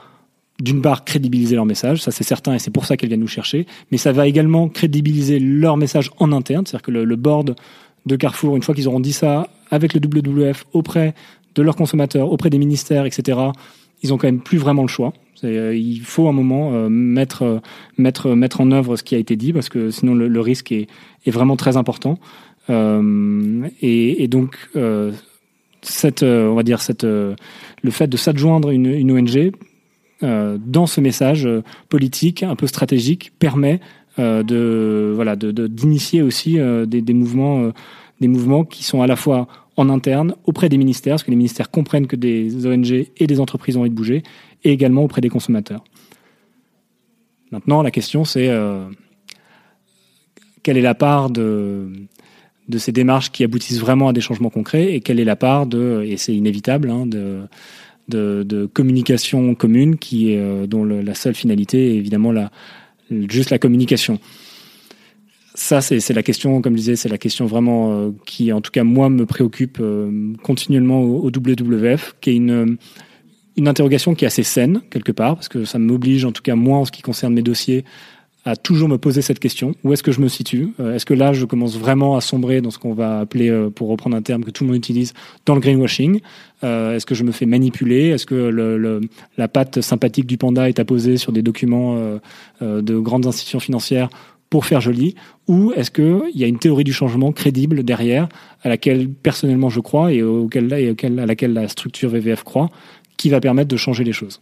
d'une part crédibiliser leur message, ça c'est certain et c'est pour ça qu'elles viennent nous chercher, mais ça va également crédibiliser leur message en interne, c'est-à-dire que le board de Carrefour, une fois qu'ils auront dit ça avec le WWF auprès de leurs consommateurs, auprès des ministères, etc., ils ont quand même plus vraiment le choix. Euh, il faut un moment euh, mettre, euh, mettre, mettre en œuvre ce qui a été dit parce que sinon le, risque est, est, vraiment très important. Et, donc, cette, on va dire cette, le fait de s'adjoindre une ONG dans ce message politique un peu stratégique permet de voilà de d'initier aussi des, des mouvements des mouvements qui sont à la fois en interne, auprès des ministères, parce que les ministères comprennent que des ONG et des entreprises ont envie de bouger, et également auprès des consommateurs. Maintenant, la question, c'est euh, quelle est la part de, de ces démarches qui aboutissent vraiment à des changements concrets, et quelle est la part de, et c'est inévitable, hein, de, de, de, communication commune qui euh, dont la seule finalité est évidemment la, juste la communication. Ça, c'est la question, comme je disais, c'est la question vraiment euh, qui, en tout cas, moi, me préoccupe euh, continuellement au, WWF, qui est une, une interrogation qui est assez saine, quelque part, parce que ça m'oblige, en tout cas, moi, en ce qui concerne mes dossiers, à toujours me poser cette question. Où est-ce que je me situe? Euh, Est-ce que là, je commence vraiment à sombrer dans ce qu'on va appeler, pour reprendre un terme que tout le monde utilise, dans le greenwashing? Est-ce que je me fais manipuler? Est-ce que le, le, la patte sympathique du panda est apposée sur des documents de grandes institutions financières pour faire joli? Ou est-ce qu'il y a une théorie du changement crédible derrière, à laquelle personnellement je crois et, auquel, et à laquelle la structure VVF croit, qui va permettre de changer les choses?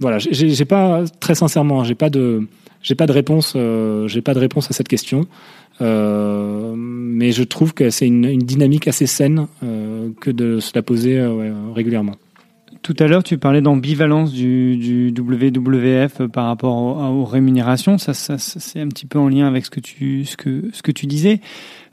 Voilà, j'ai pas, très sincèrement, j'ai pas de, j'ai pas de réponse, euh, j'ai pas de réponse à cette question. Euh, mais je trouve que c'est une, une, dynamique assez saine euh, que de se la poser euh, ouais, régulièrement. Tout à l'heure, tu parlais d'ambivalence du, du, WWF par rapport aux, aux rémunérations. Ça, ça c'est un petit peu en lien avec ce que tu, ce que, ce que tu disais.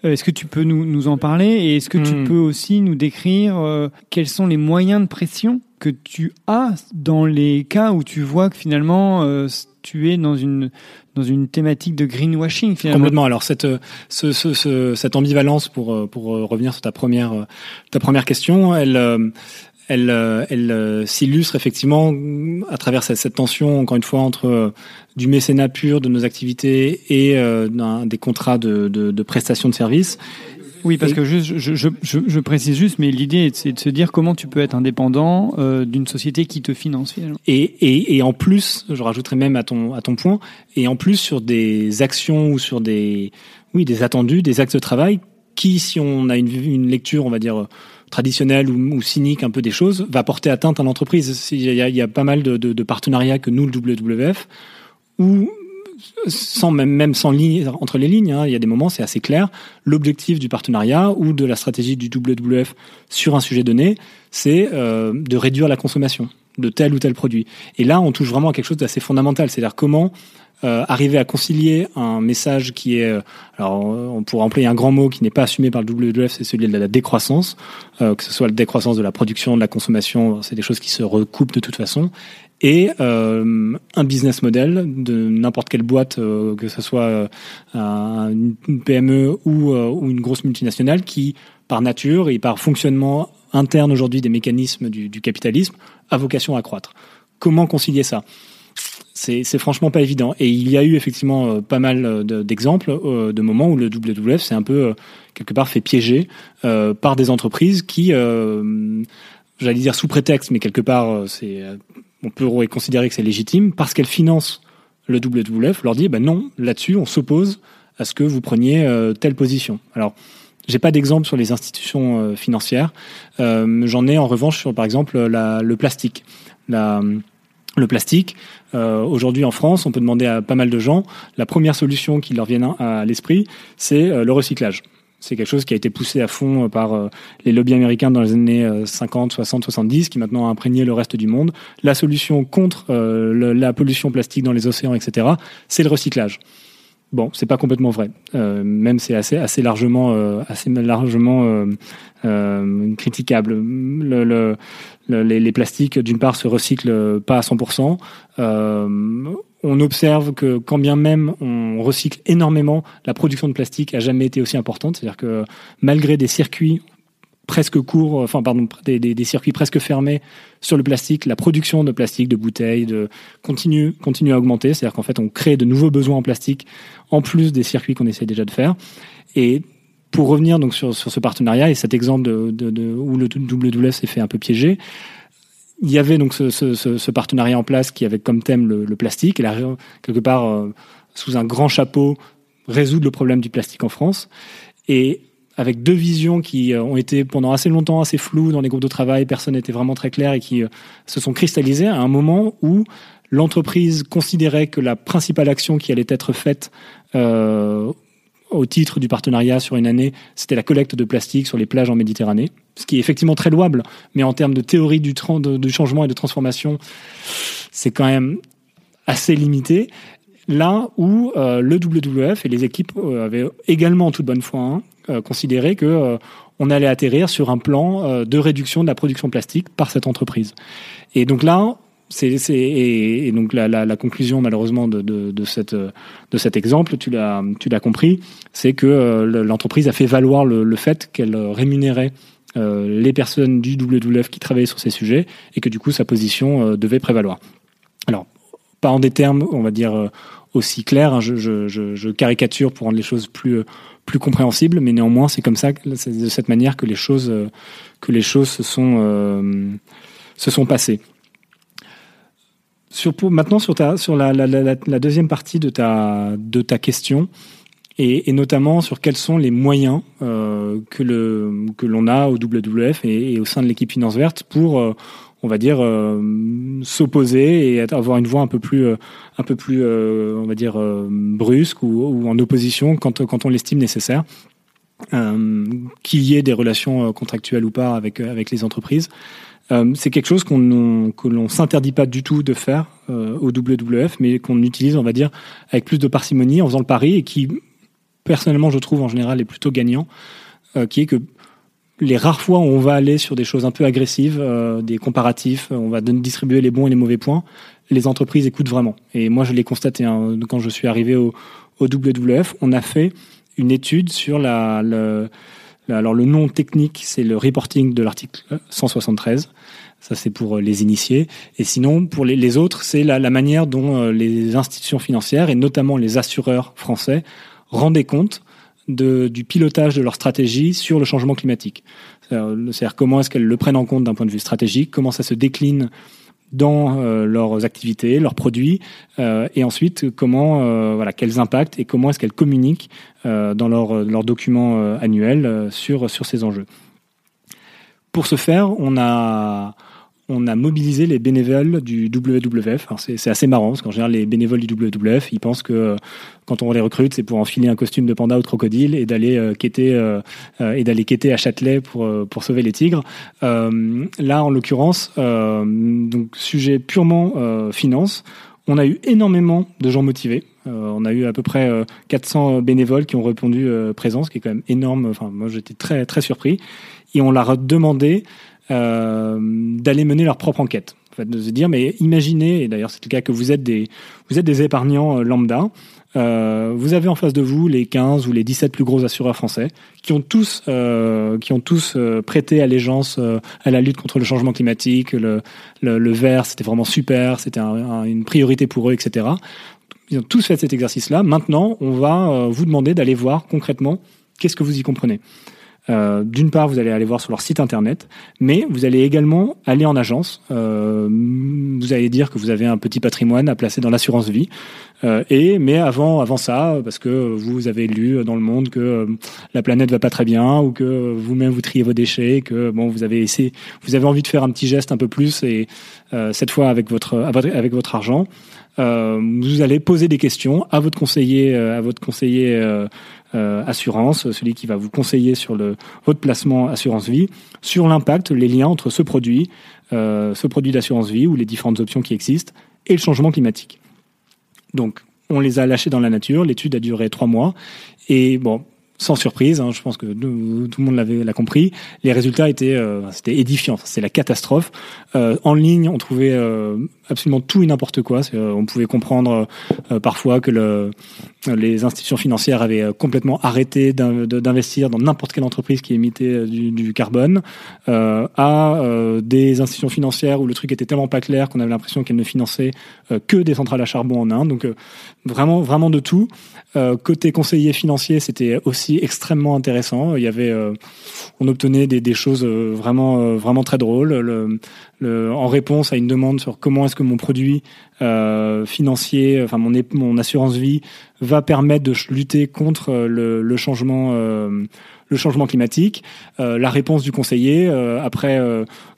Est-ce que tu peux nous, nous en parler et est-ce que mmh. tu hmm. peux aussi nous décrire euh, quels sont les moyens de pression que tu as dans les cas où tu vois que finalement euh, tu es dans une dans une thématique de greenwashing finalement. Complètement. Alors cette ce, ce, ce, cette ambivalence pour pour revenir sur ta première ta première question, elle elle, euh, elle euh, s'illustre effectivement à travers cette, tension, encore une fois, entre euh, du mécénat pur de nos activités et des contrats de, de, de prestations de services. Oui, parce et... que juste, je, je, je, je, précise juste, mais l'idée c'est de se dire comment tu peux être indépendant euh, d'une société qui te finance finalement. Et, et, et, en plus, je rajouterais même à ton, à ton point, et en plus sur des actions ou sur des, oui, des attendus, des axes de travail qui, si on a une, une lecture, on va dire traditionnel ou, ou, cynique un peu des choses va porter atteinte à l'entreprise. Il, y a, il y a pas mal de, de, de, partenariats que nous, le WWF, où sans même, même sans ligne entre les lignes, hein, il y a des moments c'est assez clair. L'objectif du partenariat ou de la stratégie du WWF sur un sujet donné, c'est euh, de réduire la consommation de tel ou tel produit. Et là, on touche vraiment à quelque chose d'assez fondamental, c'est-à-dire comment euh, arriver à concilier un message qui est, euh, alors on pourrait employer un grand mot qui n'est pas assumé par le WWF, c'est celui de la décroissance, euh, que ce soit la décroissance de la production, de la consommation, c'est des choses qui se recoupent de toute façon, et euh, un business model de n'importe quelle boîte, euh, que ce soit une PME ou, ou, une grosse multinationale, qui par nature et par fonctionnement interne aujourd'hui des mécanismes du, du capitalisme a vocation à croître. Comment concilier ça? C'est franchement pas évident. Et il y a eu effectivement euh, pas mal euh, d'exemples euh, de moments où le WWF s'est un peu quelque part fait piéger par des entreprises qui j'allais dire sous prétexte, mais quelque part, c'est, on peut considérer que c'est légitime, parce qu'elle finance le WWF, leur dit, ben non, là-dessus, on s'oppose à ce que vous preniez telle position. Alors, j'ai pas d'exemple sur les institutions financières. J'en ai en revanche sur, par exemple, le plastique. La, le plastique. Euh, Aujourd'hui en France, on peut demander à pas mal de gens, la première solution qui leur vient à l'esprit, c'est euh, le recyclage. C'est quelque chose qui a été poussé à fond euh, par euh, les lobbies américains dans les années 50, 60, 70, qui maintenant a imprégné le reste du monde. La solution contre la pollution plastique dans les océans, etc., c'est le recyclage. Bon, c'est pas complètement vrai. Euh, même c'est assez assez largement euh, assez largement euh, critiquable. Le, le, les, les, plastiques, d'une part, se recyclent pas à 100%. on observe que quand bien même on recycle énormément, la production de plastique a jamais été aussi importante. C'est-à-dire que malgré des circuits presque courts, enfin pardon, des, circuits presque fermés sur le plastique, la production de plastique, de bouteilles, de continue continue à augmenter. C'est-à-dire qu'en fait, on crée de nouveaux besoins en plastique en plus des circuits qu'on essaie déjà de faire. Et pour revenir donc sur, sur ce partenariat et cet exemple de, de, de où le WWF s'est fait un peu piéger, il y avait donc ce, ce, ce, partenariat en place qui avait comme thème le, le plastique et là quelque part euh, sous un grand chapeau résoudre le problème du plastique en France. Et avec deux visions qui euh, ont été pendant assez longtemps assez floues dans les groupes de travail, personne n'était vraiment très clair et qui euh, se sont cristallisées à un moment où l'entreprise considérait que la principale action qui allait être faite euh, au titre du partenariat sur une année, c'était la collecte de plastique sur les plages en Méditerranée, ce qui est effectivement très louable, mais en termes de théorie du, du changement et de transformation, c'est quand même assez limité là où euh, le WWF et les équipes euh, avaient également en toute bonne foi hein, euh, considéré que on allait atterrir sur un plan de réduction de la production plastique par cette entreprise. Et donc là, c'est et, et, donc la, la, la, conclusion malheureusement de, de, de, cette, de cet exemple, tu l'as tu l'as compris, c'est que l'entreprise a fait valoir le, le fait qu'elle rémunérait les personnes du WWF qui travaillaient sur ces sujets et que du coup sa position devait prévaloir. Alors pas en des termes, on va dire, euh, aussi clairs. Hein. Je, caricature pour rendre les choses plus, euh, plus compréhensibles, mais néanmoins, c'est comme ça, c'est de cette manière que les choses, euh, que les choses se sont, se sont passées. Maintenant, sur, ta, sur la, deuxième partie de ta, de ta question, et, notamment sur quels sont les moyens que l'on a au WWF et, au sein de l'équipe Finance Verte pour on va dire euh, s'opposer et avoir une voix un peu plus euh, un euh, brusque ou, en opposition quand on l'estime nécessaire qu'il y ait des relations contractuelles ou pas avec les entreprises. C'est quelque chose que l'on s'interdit pas du tout de faire au WWF mais qu'on utilise on va dire avec plus de parcimonie en faisant le pari et qui personnellement je trouve en général est plutôt gagnant qui est que les rares fois où on va aller sur des choses un peu agressives, euh, des comparatifs, on va distribuer les bons et les mauvais points, les entreprises écoutent vraiment. Et moi, je l'ai constaté hein, quand je suis arrivé au, au, WWF, on a fait une étude sur la, le, alors le nom technique, c'est le reporting de l'article 173. Ça, c'est pour euh, les initiés. Et sinon, pour les, les autres, c'est la, la, manière dont euh, les institutions financières, et notamment les assureurs français, rendaient compte de, du pilotage de leur stratégie sur le changement climatique. C'est-à-dire comment est-ce qu'elles le prennent en compte d'un point de vue stratégique, comment ça se décline dans euh, leurs activités, leurs produits, euh, et ensuite comment, euh, voilà, quels impacts et comment est-ce qu'elles communiquent dans leurs leur documents annuels sur sur ces enjeux. Pour ce faire, on a on a mobilisé les bénévoles du WWF. C'est assez marrant parce qu'en général, les bénévoles du WWF, ils pensent que euh, quand on les recrute, c'est pour enfiler un costume de panda ou de crocodile et d'aller euh, quêter euh, quêter à Châtelet pour pour sauver les tigres. là, en l'occurrence, sujet purement finance. On a eu énormément de gens motivés. on a eu à peu près 400 bénévoles qui ont répondu présent, ce qui est quand même énorme. Enfin, moi, j'étais très très surpris. Et on leur a demandé euh, d'aller mener leur propre enquête. En fait, de se dire, mais imaginez, et d'ailleurs c'est le cas que vous êtes des, vous êtes des épargnants euh, lambda, euh, vous avez en face de vous les 15 ou les 17 plus gros assureurs français qui ont tous, euh, qui ont tous euh, prêté allégeance à la lutte contre le changement climatique. Le, le, le vert, c'était vraiment super, c'était un, une priorité pour eux, etc. Ils ont tous fait cet exercice-là. Maintenant, on va vous demander d'aller voir concrètement qu'est-ce que vous y comprenez. Euh, D'une part, vous allez aller voir sur leur site internet, mais vous allez également aller en agence. Euh, vous allez dire que vous avez un petit patrimoine à placer dans l'assurance vie. Euh, et mais avant, avant ça, parce que vous avez lu dans le monde que euh, la planète va pas très bien, ou que vous-même vous triez vos déchets, que bon, vous avez essayé, vous avez envie de faire un petit geste un peu plus, et euh, cette fois avec votre avec votre argent, vous allez poser des questions à votre conseiller, à votre conseiller assurance, celui qui va vous conseiller sur le votre placement assurance vie, sur l'impact, les liens entre ce produit, ce produit d'assurance vie ou les différentes options qui existent et le changement climatique. Donc, on les a lâchés dans la nature. L'étude a duré trois mois. Et bon, sans surprise, hein, je pense que tout le monde l'avait l'a compris. Les résultats étaient euh, c'était édifiant, c'est la catastrophe. Euh, en ligne, on trouvait euh, absolument tout et n'importe quoi. on pouvait comprendre parfois que le, les institutions financières avaient complètement arrêté d'investir dans n'importe quelle entreprise qui émettait du, du carbone, à des institutions financières où le truc était tellement pas clair qu'on avait l'impression qu'elles ne finançaient que des centrales à charbon en Inde. Donc vraiment vraiment de tout. côté conseiller financier, c'était aussi extrêmement intéressant. Il y avait, euh, on obtenait des, des choses euh, vraiment, euh, vraiment très drôles. Le, le, en réponse à une demande sur comment est-ce que mon produit euh, financier, enfin mon, mon assurance vie, va permettre de lutter contre le, le changement, euh, le changement climatique. Euh, la réponse du conseiller, après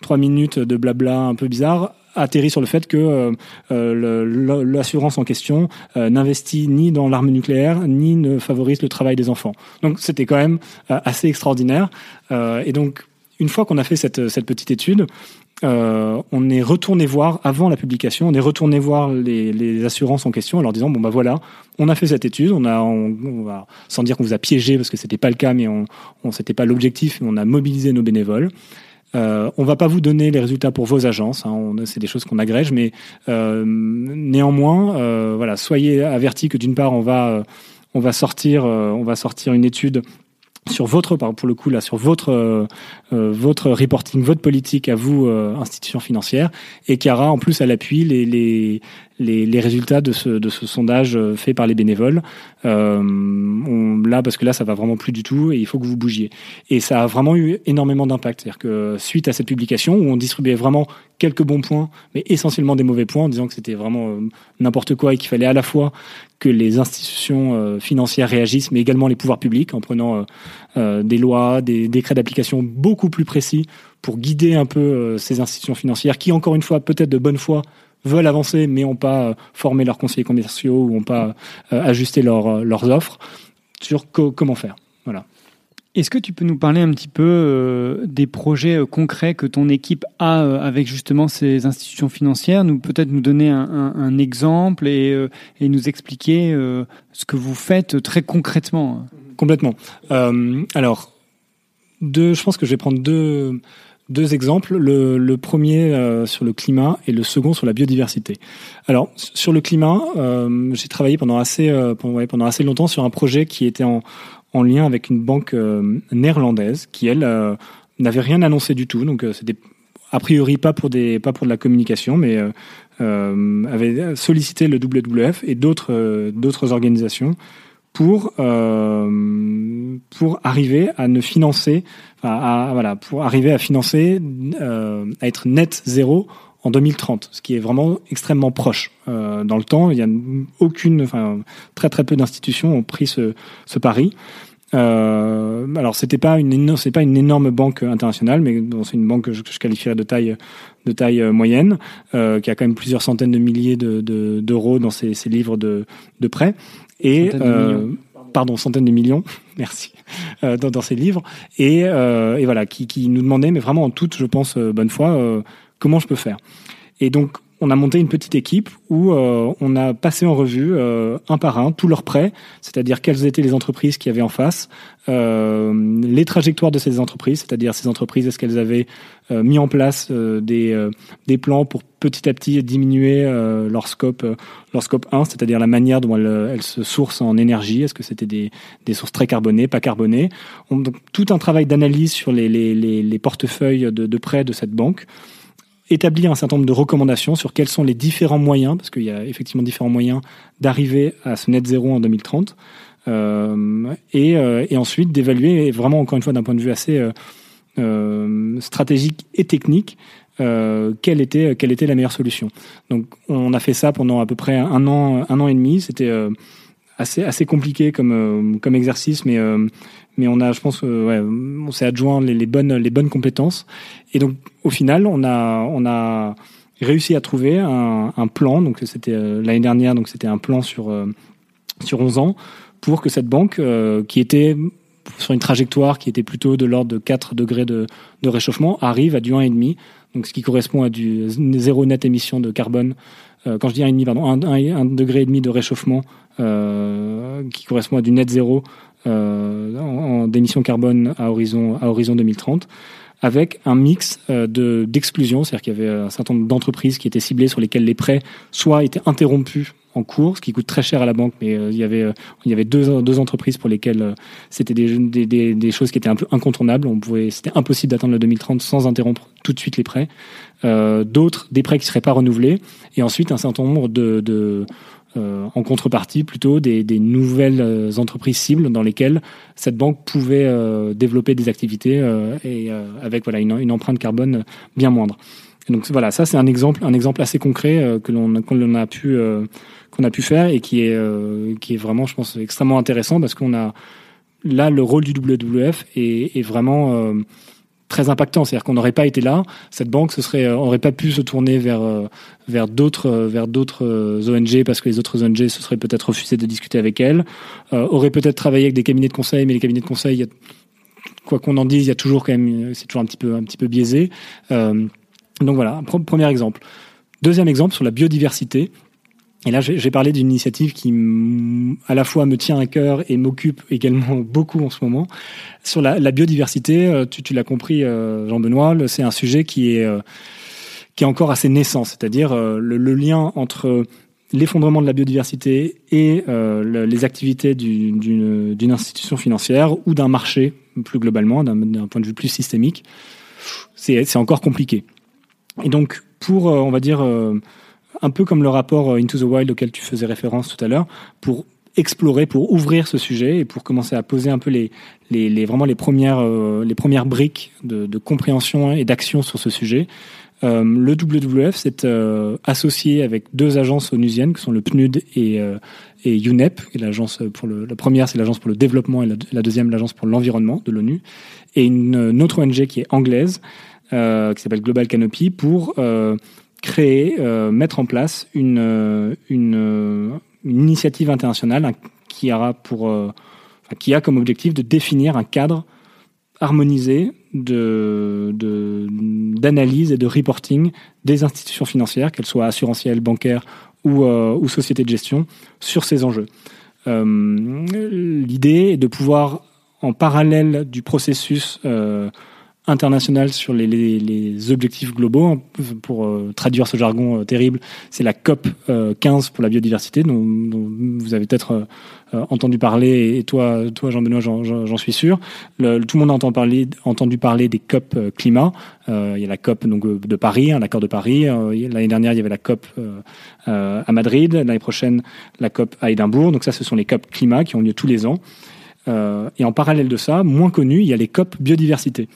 trois minutes de blabla un peu bizarre, atterrit sur le fait que euh, euh l'assurance en question euh, n'investit ni dans l'arme nucléaire ni ne favorise le travail des enfants. Donc c'était quand même euh, assez extraordinaire. et donc une fois qu'on a fait cette, cette petite étude, euh, on est retourné voir avant la publication, on est retourné voir les, les, assurances en question en leur disant bon bah voilà, on a fait cette étude, on a, on, va, sans dire qu'on vous a piégé parce que c'était pas le cas, mais on, on c'était pas l'objectif, on a mobilisé nos bénévoles. Euh, on va pas vous donner les résultats pour vos agences, hein, c'est des choses qu'on agrège, mais euh, néanmoins, euh, voilà, soyez avertis que d'une part, on va, on va sortir, on va sortir une étude sur votre, pour le coup là, sur votre votre reporting, votre politique à vous, institution financière, et qui aura en plus à l'appui les les, les, résultats de ce, de ce sondage euh, fait par les bénévoles. Euh, on, là, parce que là, ça va vraiment plus du tout et il faut que vous bougiez. Et ça a vraiment eu énormément d'impact. C'est-à-dire que suite à cette publication, où on distribuait vraiment quelques bons points, mais essentiellement des mauvais points, en disant que c'était vraiment euh, n'importe quoi et qu'il fallait à la fois que les institutions euh, financières réagissent, mais également les pouvoirs publics, en prenant des lois, des décrets d'application beaucoup plus précis pour guider un peu ces institutions financières qui, encore une fois, peut-être de bonne foi, veulent avancer mais n'ont pas euh, formé leurs conseillers commerciaux ou n'ont pas euh, ajusté leur, euh, leurs offres sur comment faire. Voilà. Est-ce que tu peux nous parler un petit peu des projets concrets que ton équipe a avec justement ces institutions financières? Nous peut-être nous donner un, exemple et, et, nous expliquer ce que vous faites très concrètement. Complètement. alors, deux, je pense que je vais prendre deux deux exemples. Le, premier euh, sur le climat et le second sur la biodiversité. Alors sur le climat, euh, j'ai travaillé pendant assez euh, pendant, assez longtemps sur un projet qui était en, en lien avec une banque néerlandaise qui elle n'avait rien annoncé du tout. Donc c'était a priori pas pour des pas pour de la communication, mais avait sollicité le WWF et d'autres d'autres organisations pour euh, pour arriver à ne financer, à, voilà, pour arriver à financer, euh, à être net zéro en 2030, ce qui est vraiment extrêmement proche euh, dans le temps. Il y a aucune, enfin très très peu d'institutions ont pris ce, ce pari. Euh, alors c'était pas une c'est pas une énorme banque internationale, mais c'est une banque que je, qualifierais de taille de taille euh, moyenne, euh, qui a quand même plusieurs centaines de milliers de d'euros dans ses, ses, livres de, de prêts et euh, pardon centaines de millions, merci euh, dans, dans ses livres et, et voilà qui, qui nous demandait mais vraiment en toute je pense bonne foi comment je peux faire. Et donc on a monté une petite équipe où euh, on a passé en revue euh, un par un tous leurs prêts, c'est-à-dire quelles étaient les entreprises qui avaient en face, euh, les trajectoires de ces entreprises, c'est-à-dire ces entreprises, est-ce qu'elles avaient mis en place des, des plans pour petit à petit diminuer leur scope leur scope 1, c'est-à-dire la manière dont elles, se sourcent en énergie, est-ce que c'était des, des sources très carbonées, pas carbonées. donc, tout un travail d'analyse sur les, les, les, les portefeuilles de, de prêts de cette banque établir un certain nombre de recommandations sur quels sont les différents moyens, parce qu'il y a effectivement différents moyens d'arriver à ce net zéro en 2030. et, et, ensuite d'évaluer vraiment encore une fois d'un point de vue assez stratégique et technique quelle était quelle était la meilleure solution. Donc on a fait ça pendant à peu près un an un an et demi. C'était assez assez compliqué comme comme exercice, mais mais on a, je pense, on s'est adjoint les, bonnes les bonnes compétences. Et donc au final, on a on a réussi à trouver un, plan. Donc c'était euh, l'année dernière, donc c'était un plan sur euh, sur 11 ans pour que cette banque euh, qui était sur une trajectoire qui était plutôt de l'ordre de 4 degrés de, de réchauffement arrive à du 1,5 donc ce qui correspond à du zéro net émission de carbone. quand je dis 1,5, pardon, 1, degré et demi de réchauffement qui correspond à du net zéro euh, d'émissions carbone à horizon, à horizon 2030 avec un mix euh, de d'exclusion, c'est-à-dire qu'il y avait un certain nombre d'entreprises qui étaient ciblées sur lesquelles les prêts soit étaient interrompus en cours, ce qui coûte très cher à la banque, mais euh, il y avait il y avait deux, deux entreprises pour lesquelles c'était des, des, des, choses qui étaient un peu incontournables. C'était impossible d'atteindre le 2030 sans interrompre tout de suite les prêts. Euh, D'autres des prêts qui seraient pas renouvelés, et ensuite un certain nombre de euh, en contrepartie plutôt des, nouvelles euh, entreprises cibles dans lesquelles cette banque pouvait euh, développer des activités et avec voilà une, empreinte carbone bien moindre. Donc voilà, ça c'est un exemple, un exemple assez concret que l'on a pu qu'on a pu faire et qui est qui est vraiment, je pense, extrêmement intéressant parce qu'on a là le rôle du WWF est vraiment très impactant. C'est-à-dire qu'on n'aurait pas été là, cette banque ce serait, euh, aurait pas pu se tourner vers euh, vers d'autres euh, vers d'autres ONG parce que les autres ONG se seraient peut-être refusé de discuter avec elle, aurait peut-être travaillé avec des cabinets de conseil, mais les cabinets de conseil, quoi qu'on en dise, il y a toujours quand même, c'est toujours un petit peu un petit peu biaisé. donc voilà, premier exemple. Deuxième exemple sur la biodiversité. Et là, j'ai parlé d'une initiative qui, à la fois, me tient à cœur et m'occupe également beaucoup en ce moment. Sur la, biodiversité, euh, tu, l'as compris, euh, Jean-Benoît, c'est un sujet qui est, euh, qui est encore assez naissant, c'est-à-dire le, lien entre l'effondrement de la biodiversité et les activités d'une institution financière ou d'un marché, plus globalement, d'un point de vue plus systémique, c'est encore compliqué. Et donc, pour, on va dire un peu comme le rapport euh, Into the Wild auquel tu faisais référence tout à l'heure, pour explorer, pour ouvrir ce sujet et pour commencer à poser un peu les, vraiment les premières, euh, les premières briques de, compréhension et d'action sur ce sujet. Euh, le WWF s'est associé avec deux agences onusiennes, qui sont le PNUD et, et UNEP. Pour la première, c'est l'agence pour le développement et la, deuxième, l'agence pour l'environnement de l'ONU. Et une, autre ONG qui est anglaise, qui s'appelle Global Canopy, pour créer, euh, mettre en place une, euh, euh, une initiative internationale qui aura pour qui a comme objectif de définir un cadre harmonisé de d'analyse et de reporting des institutions financières, qu'elles soient assurantielles, bancaires ou, ou sociétés de gestion, sur ces enjeux. L'idée est de pouvoir, en parallèle du processus internationale sur les, les, les, objectifs globaux. Pour euh, traduire ce jargon euh, terrible, c'est la COP 15 euh, pour la biodiversité, dont, dont vous avez peut-être entendu parler, et toi, toi Jean-Benoît, j'en suis sûr. Le, tout le monde a entendu parler, entendu parler des COP climat. il y a la COP donc, de Paris, hein, l'accord de Paris. L'année dernière, il y avait la COP à Madrid. L'année prochaine, la COP à Édimbourg. Donc ça, ce sont les COP climat qui ont lieu tous les ans. et en parallèle de ça, moins connu, il y a les COP biodiversité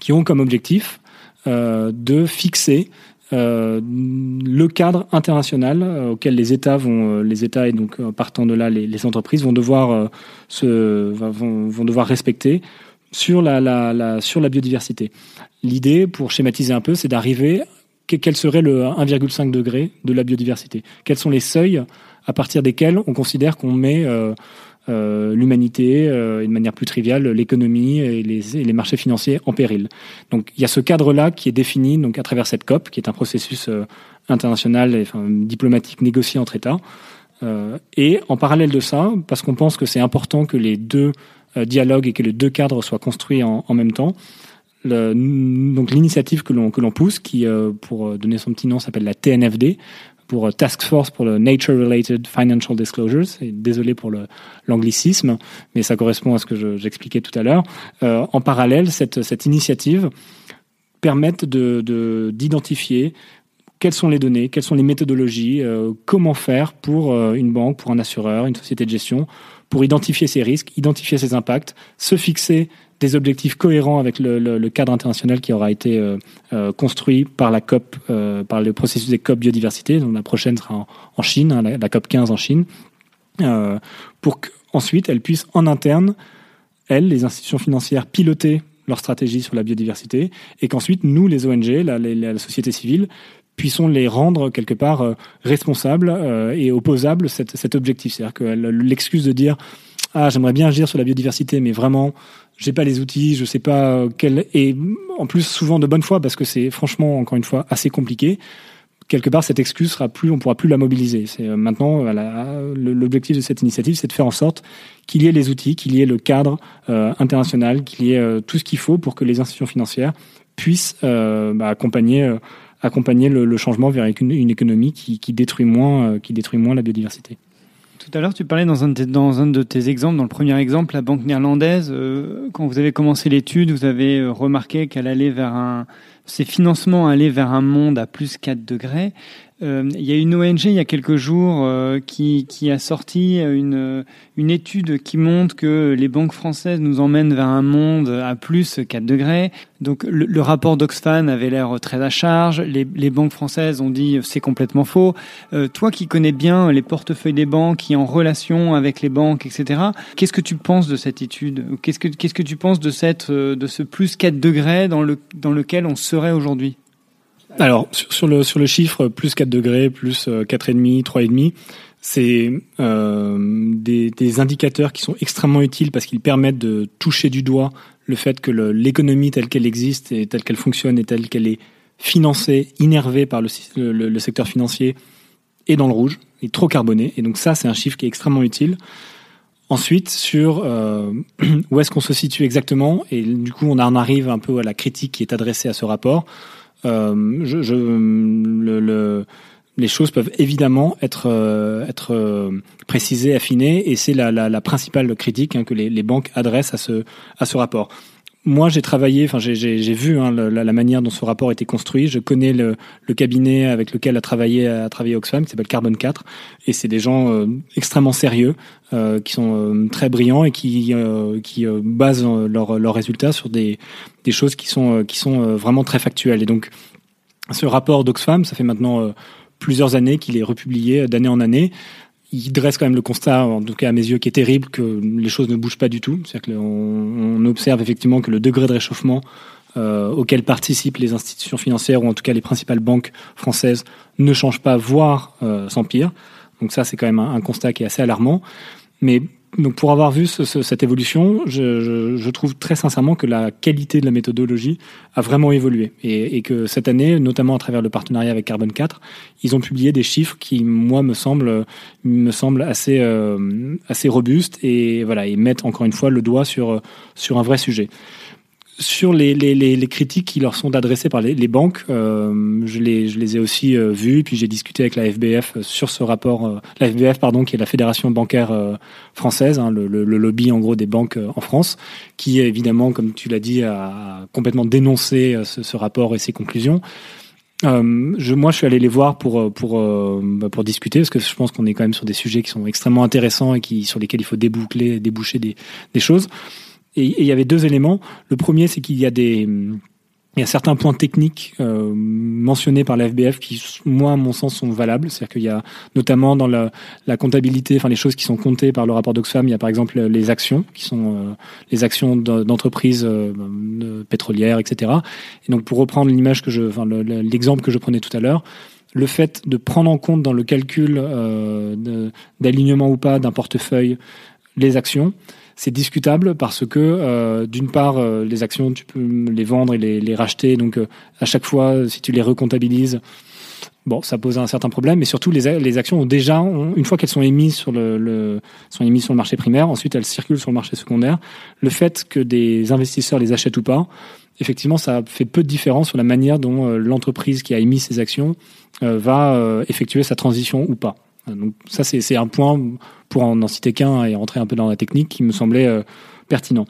qui ont comme objectif euh, de fixer euh, le cadre international euh, auquel les États vont, les États et donc partant de là les, entreprises vont devoir se vont, vont, devoir respecter sur la sur la biodiversité. L'idée, pour schématiser un peu, c'est d'arriver quel serait le 1,5 degré de la biodiversité? Quels sont les seuils à partir desquels on considère qu'on met euh, l'humanité euh, de manière plus triviale l'économie et les, marchés financiers en péril. Donc il y a ce cadre-là qui est défini donc à travers cette COP, qui est un processus euh, international et diplomatique négocié entre États. Euh, et en parallèle de ça, parce qu'on pense que c'est important que les deux dialogues et que les deux cadres soient construits en, même temps, donc l'initiative que l'on que l'on pousse, qui pour donner son petit nom s'appelle la TNFD, pour euh, Task Force pour le Nature Related Financial Disclosures. Et désolé pour l'anglicisme, mais ça correspond à ce que j'expliquais tout à l'heure. Euh, en parallèle, cette, initiative permet d'identifier de, quelles sont les données, quelles sont les méthodologies, euh, comment faire pour une banque, pour un assureur, une société de gestion, pour identifier ces risques, identifier ces impacts, se fixer des objectifs cohérents avec le, cadre international qui aura été euh, euh, construit par la COP, euh, par le processus des COP biodiversité. Donc la prochaine sera en, Chine, hein, la, COP 15 en Chine, pour qu'ensuite elles puissent en interne, elles, les institutions financières, piloter leur stratégie sur la biodiversité et qu'ensuite nous, les ONG, la, société civile, puissons les rendre quelque part responsables et opposables cet objectif. C'est-à-dire que l'excuse de dire ah j'aimerais bien agir sur la biodiversité, mais vraiment j'ai pas les outils, je sais pas quel et en plus souvent de bonne foi parce que c'est franchement encore une fois assez compliqué. Quelque part, cette excuse sera plus, on pourra plus la mobiliser. C'est euh, maintenant l'objectif de cette initiative, c'est de faire en sorte qu'il y ait les outils, qu'il y ait le cadre euh, international, qu'il y ait euh, tout ce qu'il faut pour que les institutions financières puissent bah, accompagner accompagner le, changement vers une, économie qui détruit moins qui détruit moins la biodiversité. Tout à l'heure, tu parlais dans un, de, tes exemples, dans le premier exemple, la banque néerlandaise. Euh, quand vous avez commencé l'étude, vous avez euh, remarqué qu'elle allait vers un, ses financements allaient vers un monde à plus 4 degrés. Euh, il y a une ONG il y a quelques jours euh, qui, qui, a sorti une, une étude qui montre que les banques françaises nous emmènent vers un monde à plus 4 degrés. Donc le, rapport d'Oxfam avait l'air très à charge. Les, les, banques françaises ont dit c'est complètement faux. Euh, toi qui connais bien les portefeuilles des banques, qui en relation avec les banques, etc. Qu'est-ce que tu penses de cette étude? Qu'est-ce que qu'est-ce que tu penses de cette de ce plus 4 degrés dans le dans lequel on serait aujourd'hui? Alors sur, le sur le chiffre plus 4 degrés, plus 4,5, euh, 3,5, c'est euh, des, des, indicateurs qui sont extrêmement utiles parce qu'ils permettent de toucher du doigt le fait que l'économie telle qu'elle existe et telle qu'elle fonctionne et telle qu'elle est financée, innervée par le, le, le, secteur financier est dans le rouge, est trop carboné. Et donc ça, c'est un chiffre qui est extrêmement utile. Ensuite, sur euh, où est-ce qu'on se situe exactement, et du coup, on en arrive un peu à la critique qui est adressée à ce rapport. Euh, les choses peuvent évidemment être euh, euh, précisées, affinées, et c'est la, la, principale critique hein, que les, banques adressent à ce rapport moi, j'ai travaillé, enfin, j'ai vu hein, la, la, manière dont ce rapport été construit. Je connais le, le cabinet avec lequel a travaillé, a travaillé Oxfam, qui s'appelle Carbon 4, et c'est des gens euh, extrêmement sérieux, euh, qui sont euh, très brillants et qui, euh, qui basent leurs leur résultats sur des, des choses qui sont, qui sont vraiment très factuelles. Et donc, ce rapport d'Oxfam, ça fait maintenant plusieurs années qu'il est republié d'année en année il dresse quand même le constat, en tout cas à mes yeux, qui est terrible, que les choses ne bougent pas du tout. C'est-à-dire qu'on on observe effectivement que le degré de réchauffement euh, auquel participent les institutions financières, ou en tout cas les principales banques françaises, ne change pas, voire euh, s'empire. Donc ça, c'est quand même un, un, constat qui est assez alarmant. Mais donc pour avoir vu ce, ce, cette évolution, je, je, je, trouve très sincèrement que la qualité de la méthodologie a vraiment évolué. Et, et, que cette année, notamment à travers le partenariat avec Carbon 4, ils ont publié des chiffres qui, moi, me semblent, me semblent assez, euh, assez robustes et voilà et mettent encore une fois le doigt sur sur un vrai sujet sur les, les, les, critiques qui leur sont adressées par les, les banques, euh, je, les, je les ai aussi euh, vues, puis j'ai discuté avec la FBF sur ce rapport, euh, la FBF pardon, qui est la fédération bancaire euh, française, hein, le, le, lobby en gros des banques en France, qui évidemment, comme tu l'as dit, a complètement dénoncé ce, ce, rapport et ses conclusions. je, moi, je suis allé les voir pour pour bah, pour discuter parce que je pense qu'on est quand même sur des sujets qui sont extrêmement intéressants et qui sur lesquels il faut déboucler, déboucher des, des choses. Et il y avait deux éléments. Le premier, c'est qu'il y a des il y a certains points techniques euh, mentionnés par la FBF qui, moi, à mon sens, sont valables. C'est-à-dire qu'il y a notamment dans la, la, comptabilité, enfin les choses qui sont comptées par le rapport d'Oxfam, il y a par exemple les actions, qui sont euh, les actions d'entreprises euh, pétrolières, etc. Et donc, pour reprendre l'image que je, enfin l'exemple que je prenais tout à l'heure, le fait de prendre en compte dans le calcul euh, d'alignement ou pas d'un portefeuille les actions, c'est discutable parce que euh, d'une part euh, les actions tu peux les vendre et les, racheter. Donc euh, à chaque fois si tu les recomptabilises bon ça pose un certain problème. Mais surtout les, actions ont déjà une fois qu'elles sont émises sur le, le, sont émises sur le marché primaire ensuite elles circulent sur le marché secondaire. Le fait que des investisseurs les achètent ou pas effectivement ça fait peu de différence sur la manière dont l'entreprise qui a émis ces actions va effectuer sa transition ou pas donc ça, c'est un point, pour en, citer qu'un et rentrer un peu dans la technique, qui me semblait euh, pertinent.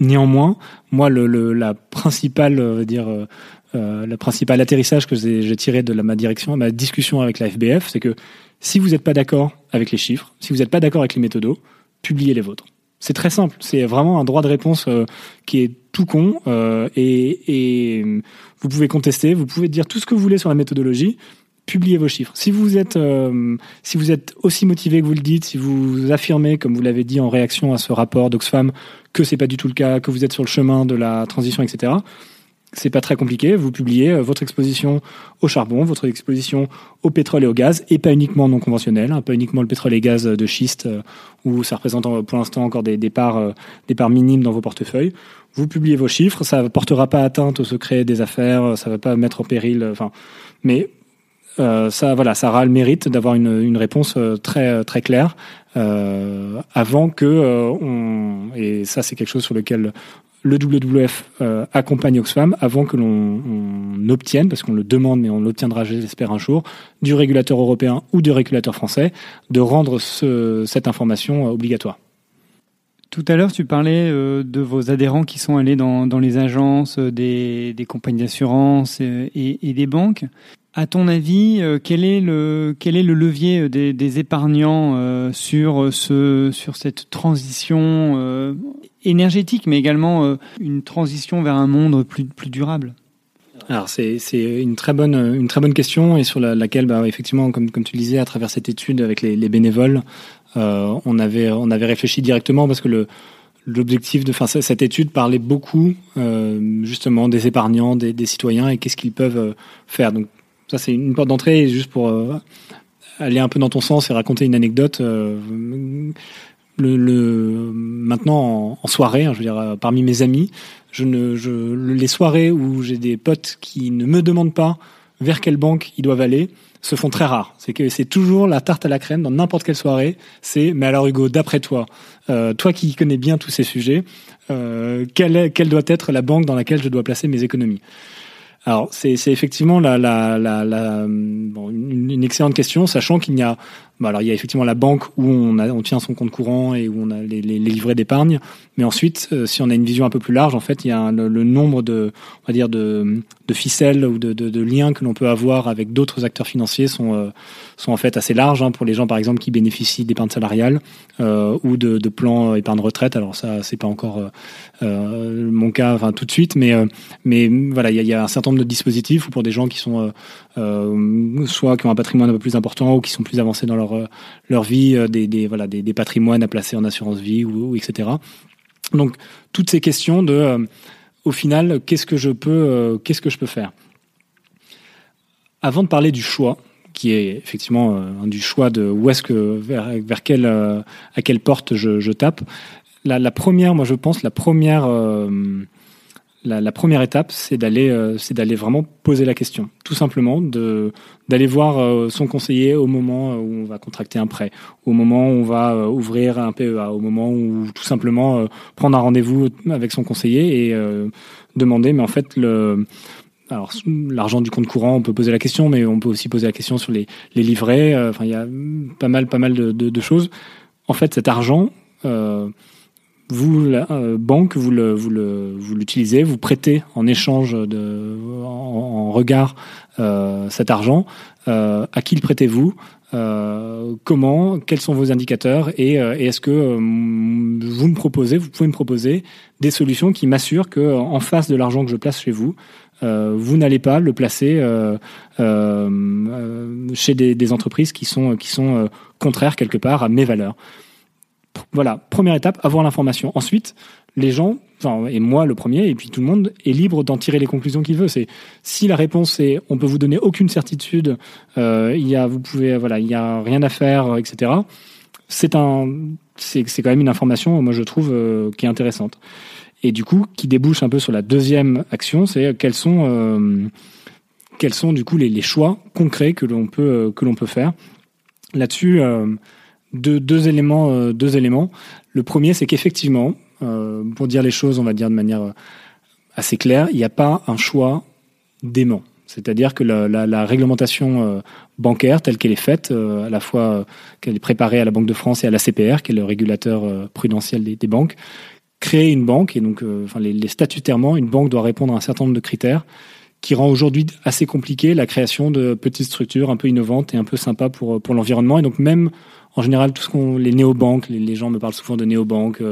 Néanmoins, moi, le, le la principale, euh, dire, euh, euh, le principal atterrissage que j'ai tiré de ma direction, ma discussion avec la FBF, c'est que si vous n'êtes pas d'accord avec les chiffres, si vous n'êtes pas d'accord avec les méthodos, publiez les vôtres. C'est très simple. C'est vraiment un droit de réponse euh, qui est tout con euh, et, et, vous pouvez contester, vous pouvez dire tout ce que vous voulez sur la méthodologie. Publiez vos chiffres. Si vous êtes euh, si vous êtes aussi motivé que vous le dites, si vous affirmez, comme vous l'avez dit en réaction à ce rapport d'Oxfam, que c'est pas du tout le cas, que vous êtes sur le chemin de la transition, etc c'est pas très compliqué. Vous publiez euh, votre exposition au charbon, votre exposition au pétrole et au gaz, et pas uniquement non conventionnel, hein, pas uniquement le pétrole et gaz de schiste, euh, où ça représente pour l'instant encore des, parts, euh, des parts minimes dans vos portefeuilles. Vous publiez vos chiffres, ça ne portera pas atteinte au secret des affaires, ça va pas mettre en péril. Enfin, mais ça, voilà, ça aura le mérite d'avoir une, réponse très très claire avant que on, et ça c'est quelque chose sur lequel le WWF euh, accompagne Oxfam avant que l'on obtienne, parce qu'on le demande, mais on l'obtiendra, j'espère, un jour, du régulateur européen ou du régulateur français, de rendre cette information euh, obligatoire. Tout à l'heure, tu parlais euh, de vos adhérents qui sont allés dans, les agences des, compagnies d'assurance et, des banques. À ton avis, quel est le quel est le levier des, épargnants sur ce sur cette transition énergétique, mais également euh, une transition vers un monde plus, plus durable? Alors c'est une très bonne une très bonne question et sur laquelle bah, effectivement comme comme tu le disais à travers cette étude avec les, les bénévoles euh, on avait on avait réfléchi directement parce que le l'objectif de cette étude parlait beaucoup euh, justement des épargnants des, citoyens et qu'est-ce qu'ils peuvent euh, faire. Donc ça c'est une porte d'entrée juste pour euh, aller un peu dans ton sens et raconter une anecdote le, le, maintenant en, soirée, hein, je veux dire euh, parmi mes amis, je les soirées où j'ai des potes qui ne me demandent pas vers quelle banque ils doivent aller se font très rares. C'est que c'est toujours la tarte à la crème dans n'importe quelle soirée. C'est mais alors Hugo, d'après toi, euh, toi qui connais bien tous ces sujets, euh, quelle, quelle doit être la banque dans laquelle je dois placer mes économies? Alors c'est effectivement la, la, la, la bon, une, une, excellente question, sachant qu'il n'y a bah alors il y a effectivement la banque où on, a, on tient son compte courant et où on a les, les, les livrets d'épargne, mais ensuite, euh, si on a une vision un peu plus large, en fait, il y a le, nombre de, on va dire de, de ficelles ou de, de, liens que l'on peut avoir avec d'autres acteurs financiers sont euh, sont en fait assez larges hein, pour les gens, par exemple, qui bénéficient d'épargne salariale euh, ou de, de plans épargne retraite. Alors ça, c'est pas encore euh, mon cas, enfin tout de suite, mais mais voilà, il y a, y a un certain nombre de dispositifs ou pour des gens qui sont soit qui ont un patrimoine un peu plus important ou qui sont plus avancés dans leur leur, euh, leur vie, euh, des, voilà, des, patrimoines à placer en assurance vie ou, etc. Donc toutes ces questions de, euh, au final, qu'est-ce que je peux, qu'est-ce que je peux faire? Avant de parler du choix, qui est effectivement du choix de où est-ce que vers, vers quelle à quelle porte je, tape. La, première, moi je pense, la première la, la, première étape, c'est d'aller, euh, c'est d'aller vraiment poser la question, tout simplement, de d'aller voir euh, son conseiller au moment où on va contracter un prêt, au moment où on va euh, ouvrir un PEA, au moment où tout simplement prendre un rendez-vous avec son conseiller et demander, mais en fait le alors l'argent du compte courant, on peut poser la question, mais on peut aussi poser la question sur les, les livrets. Enfin, il y a pas mal, pas mal de, de, de choses. En fait, cet argent, euh, vous, la euh, banque, vous le, vous le, vous l'utilisez, vous prêtez en échange de, en, regard euh, cet argent. Euh, à qui le prêtez-vous? Euh, Comment? Quels sont vos indicateurs? Et, et est-ce que vous me proposez, vous pouvez me proposer des solutions qui m'assurent que en face de l'argent que je place chez vous, vous n'allez pas le placer chez des, des, entreprises qui sont qui sont contraires quelque part à mes valeurs? Voilà, première étape, avoir l'information. Ensuite, les gens, et moi le premier, et puis tout le monde est libre d'en tirer les conclusions qu'il veut. C'est si la réponse est on peut vous donner aucune certitude, euh, il y a, vous pouvez, voilà, il y a rien à faire, etc. C'est un, c'est, quand même une information, moi je trouve, euh, qui est intéressante. Et du coup, qui débouche un peu sur la deuxième action, c'est quels sont, euh, quels sont du coup les, les choix concrets que l'on peut, euh, que l'on peut faire. Là-dessus. Euh, deux, éléments. Le premier, c'est qu'effectivement, euh, pour dire les choses, on va dire de manière euh, assez claire, il n'y a pas un choix dément. C'est-à-dire que la, réglementation bancaire telle qu'elle est faite, à la fois qu'elle est préparée à la Banque de France et à la CPR, qui est le régulateur prudentiel des, banques, créer une banque et donc, statutairement, une banque doit répondre à un certain nombre de critères qui rend aujourd'hui assez compliqué la création de petites structures un peu innovantes et un peu sympas pour pour l'environnement et donc même en général, tout ce qu'on, les néobanques, les, les gens me parlent souvent de néobanques.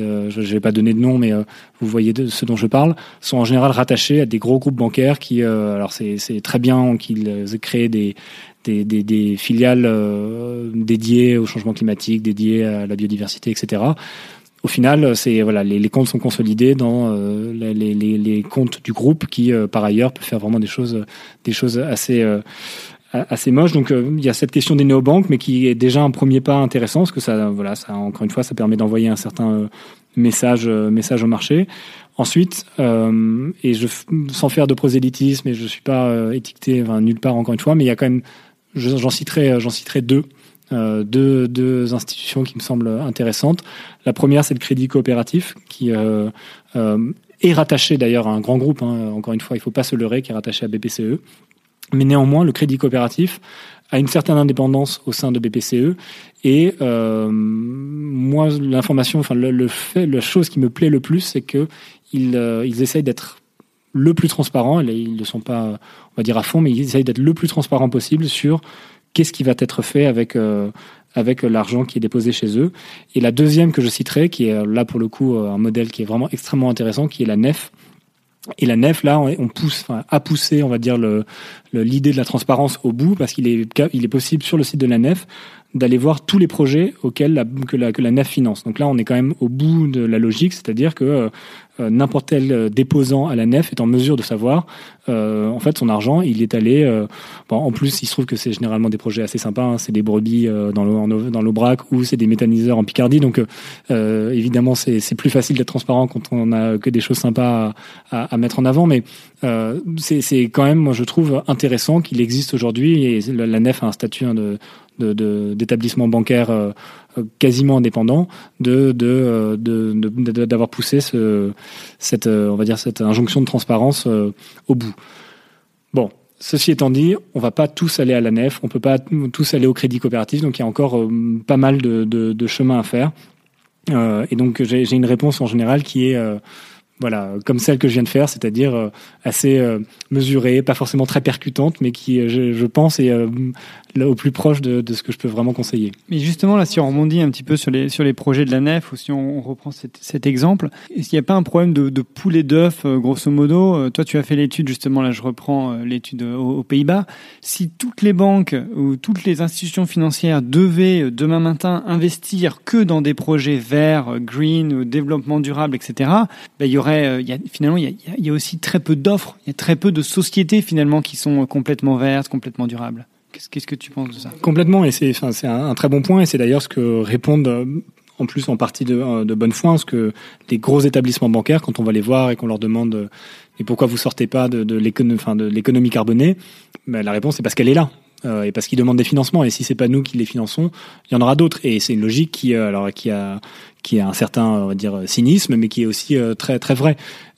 Euh, je ne vais pas donner de nom, mais euh, vous voyez ce dont je parle, sont en général rattachés à des gros groupes bancaires qui, euh, alors c'est, très bien qu'ils créé des, des, filiales dédiées au changement climatique, dédiées à la biodiversité, etc au final, c'est voilà, les, comptes sont consolidés dans les, les, comptes du groupe qui, par ailleurs, peut faire vraiment des choses, des choses assez assez moches. Donc, il y a cette question des néobanques, mais qui est déjà un premier pas intéressant, parce que ça, voilà, ça encore une fois, ça permet d'envoyer un certain message, message au marché. Ensuite, et sans faire de prosélytisme, et je suis pas étiqueté nulle part encore une fois, mais il y a quand même, j'en citerai, j'en citerai deux euh, deux, deux, institutions qui me semblent intéressantes. La première, c'est le Crédit coopératif, qui euh, euh, est rattaché d'ailleurs à un grand groupe. Hein. Encore une fois, il ne faut pas se leurrer, qui est rattaché à BPCE. Mais néanmoins, le Crédit coopératif a une certaine indépendance au sein de BPCE. Et euh, moi, l'information, enfin le, fait, la chose qui me plaît le plus, c'est que ils, ils essayent d'être le plus transparent. Ils ne sont pas, on va dire à fond, mais ils essayent d'être le plus transparent possible sur qu'est-ce qui va être fait avec euh, avec l'argent qui est déposé chez eux. Et la deuxième que je citerai, qui est là pour le coup euh, un modèle qui est vraiment extrêmement intéressant, qui est la nef. Et la nef, là, on pousse, enfin, a poussé, on va dire, l'idée de la transparence au bout, parce qu'il est, possible sur le site de la nef d'aller voir tous les projets auxquels que, la, que la nef finance. Donc là, on est quand même au bout de la logique, c'est-à-dire que euh, euh, n'importe quel euh, déposant à la nef est en mesure de savoir euh, en fait son argent. Il est allé bon, en plus il se trouve que c'est généralement des projets assez sympas hein, c'est des brebis dans l'eau dans l'Aubrac ou c'est des méthaniseurs en Picardie. Donc évidemment c'est plus facile d'être transparent quand on a que des choses sympas à, à, mettre en avant. Mais c'est quand même moi je trouve intéressant qu'il existe aujourd'hui et la, nef a un statut hein, de d'établissements bancaires euh, quasiment indépendants de d'avoir de, de, poussé ce, cette euh, on va dire cette injonction de transparence euh, au bout. Bon, Ceci étant dit, on va pas tous aller à la nef, on peut pas tous aller au crédit coopératif, donc il y a encore pas mal de, chemin à faire. Euh, et donc j'ai une réponse en général qui est voilà, comme celle que je viens de faire, c'est-à-dire euh, assez euh, mesurée, pas forcément très percutante, mais qui, euh, je pense, est au plus proche de, ce que je peux vraiment conseiller. Mais justement, là, si on rebondit un petit peu sur les, sur les projets de la nef, ou si on, reprend cet, exemple, est-ce n'y a pas un problème de, de poulet d'œuf, grosso modo? Toi, tu as fait l'étude, justement, là, je reprends l'étude aux, Pays-Bas. Si toutes les banques ou toutes les institutions financières devaient, demain matin, investir que dans des projets verts, green, développement durable, etc., ben, il y aurait euh, finalement, il y a, aussi très peu d'offres, il y a très peu de sociétés finalement qui sont euh, complètement vertes, complètement durables. Qu'est-ce que tu penses de ça? Complètement, et c'est un, très bon point, et c'est d'ailleurs ce que répondent euh, en plus en partie de, de bonne foi, ce que les gros établissements bancaires, quand on va les voir et qu'on leur demande et pourquoi vous sortez pas de, l'économie carbonée, ben, la réponse est parce qu'elle est là. Euh, et parce qu'ils demandent des financements. Et si c'est pas nous qui les finançons, il y en aura d'autres. Et c'est une logique qui, euh, a, un certain, cynisme, mais qui est aussi euh, très, très vrai.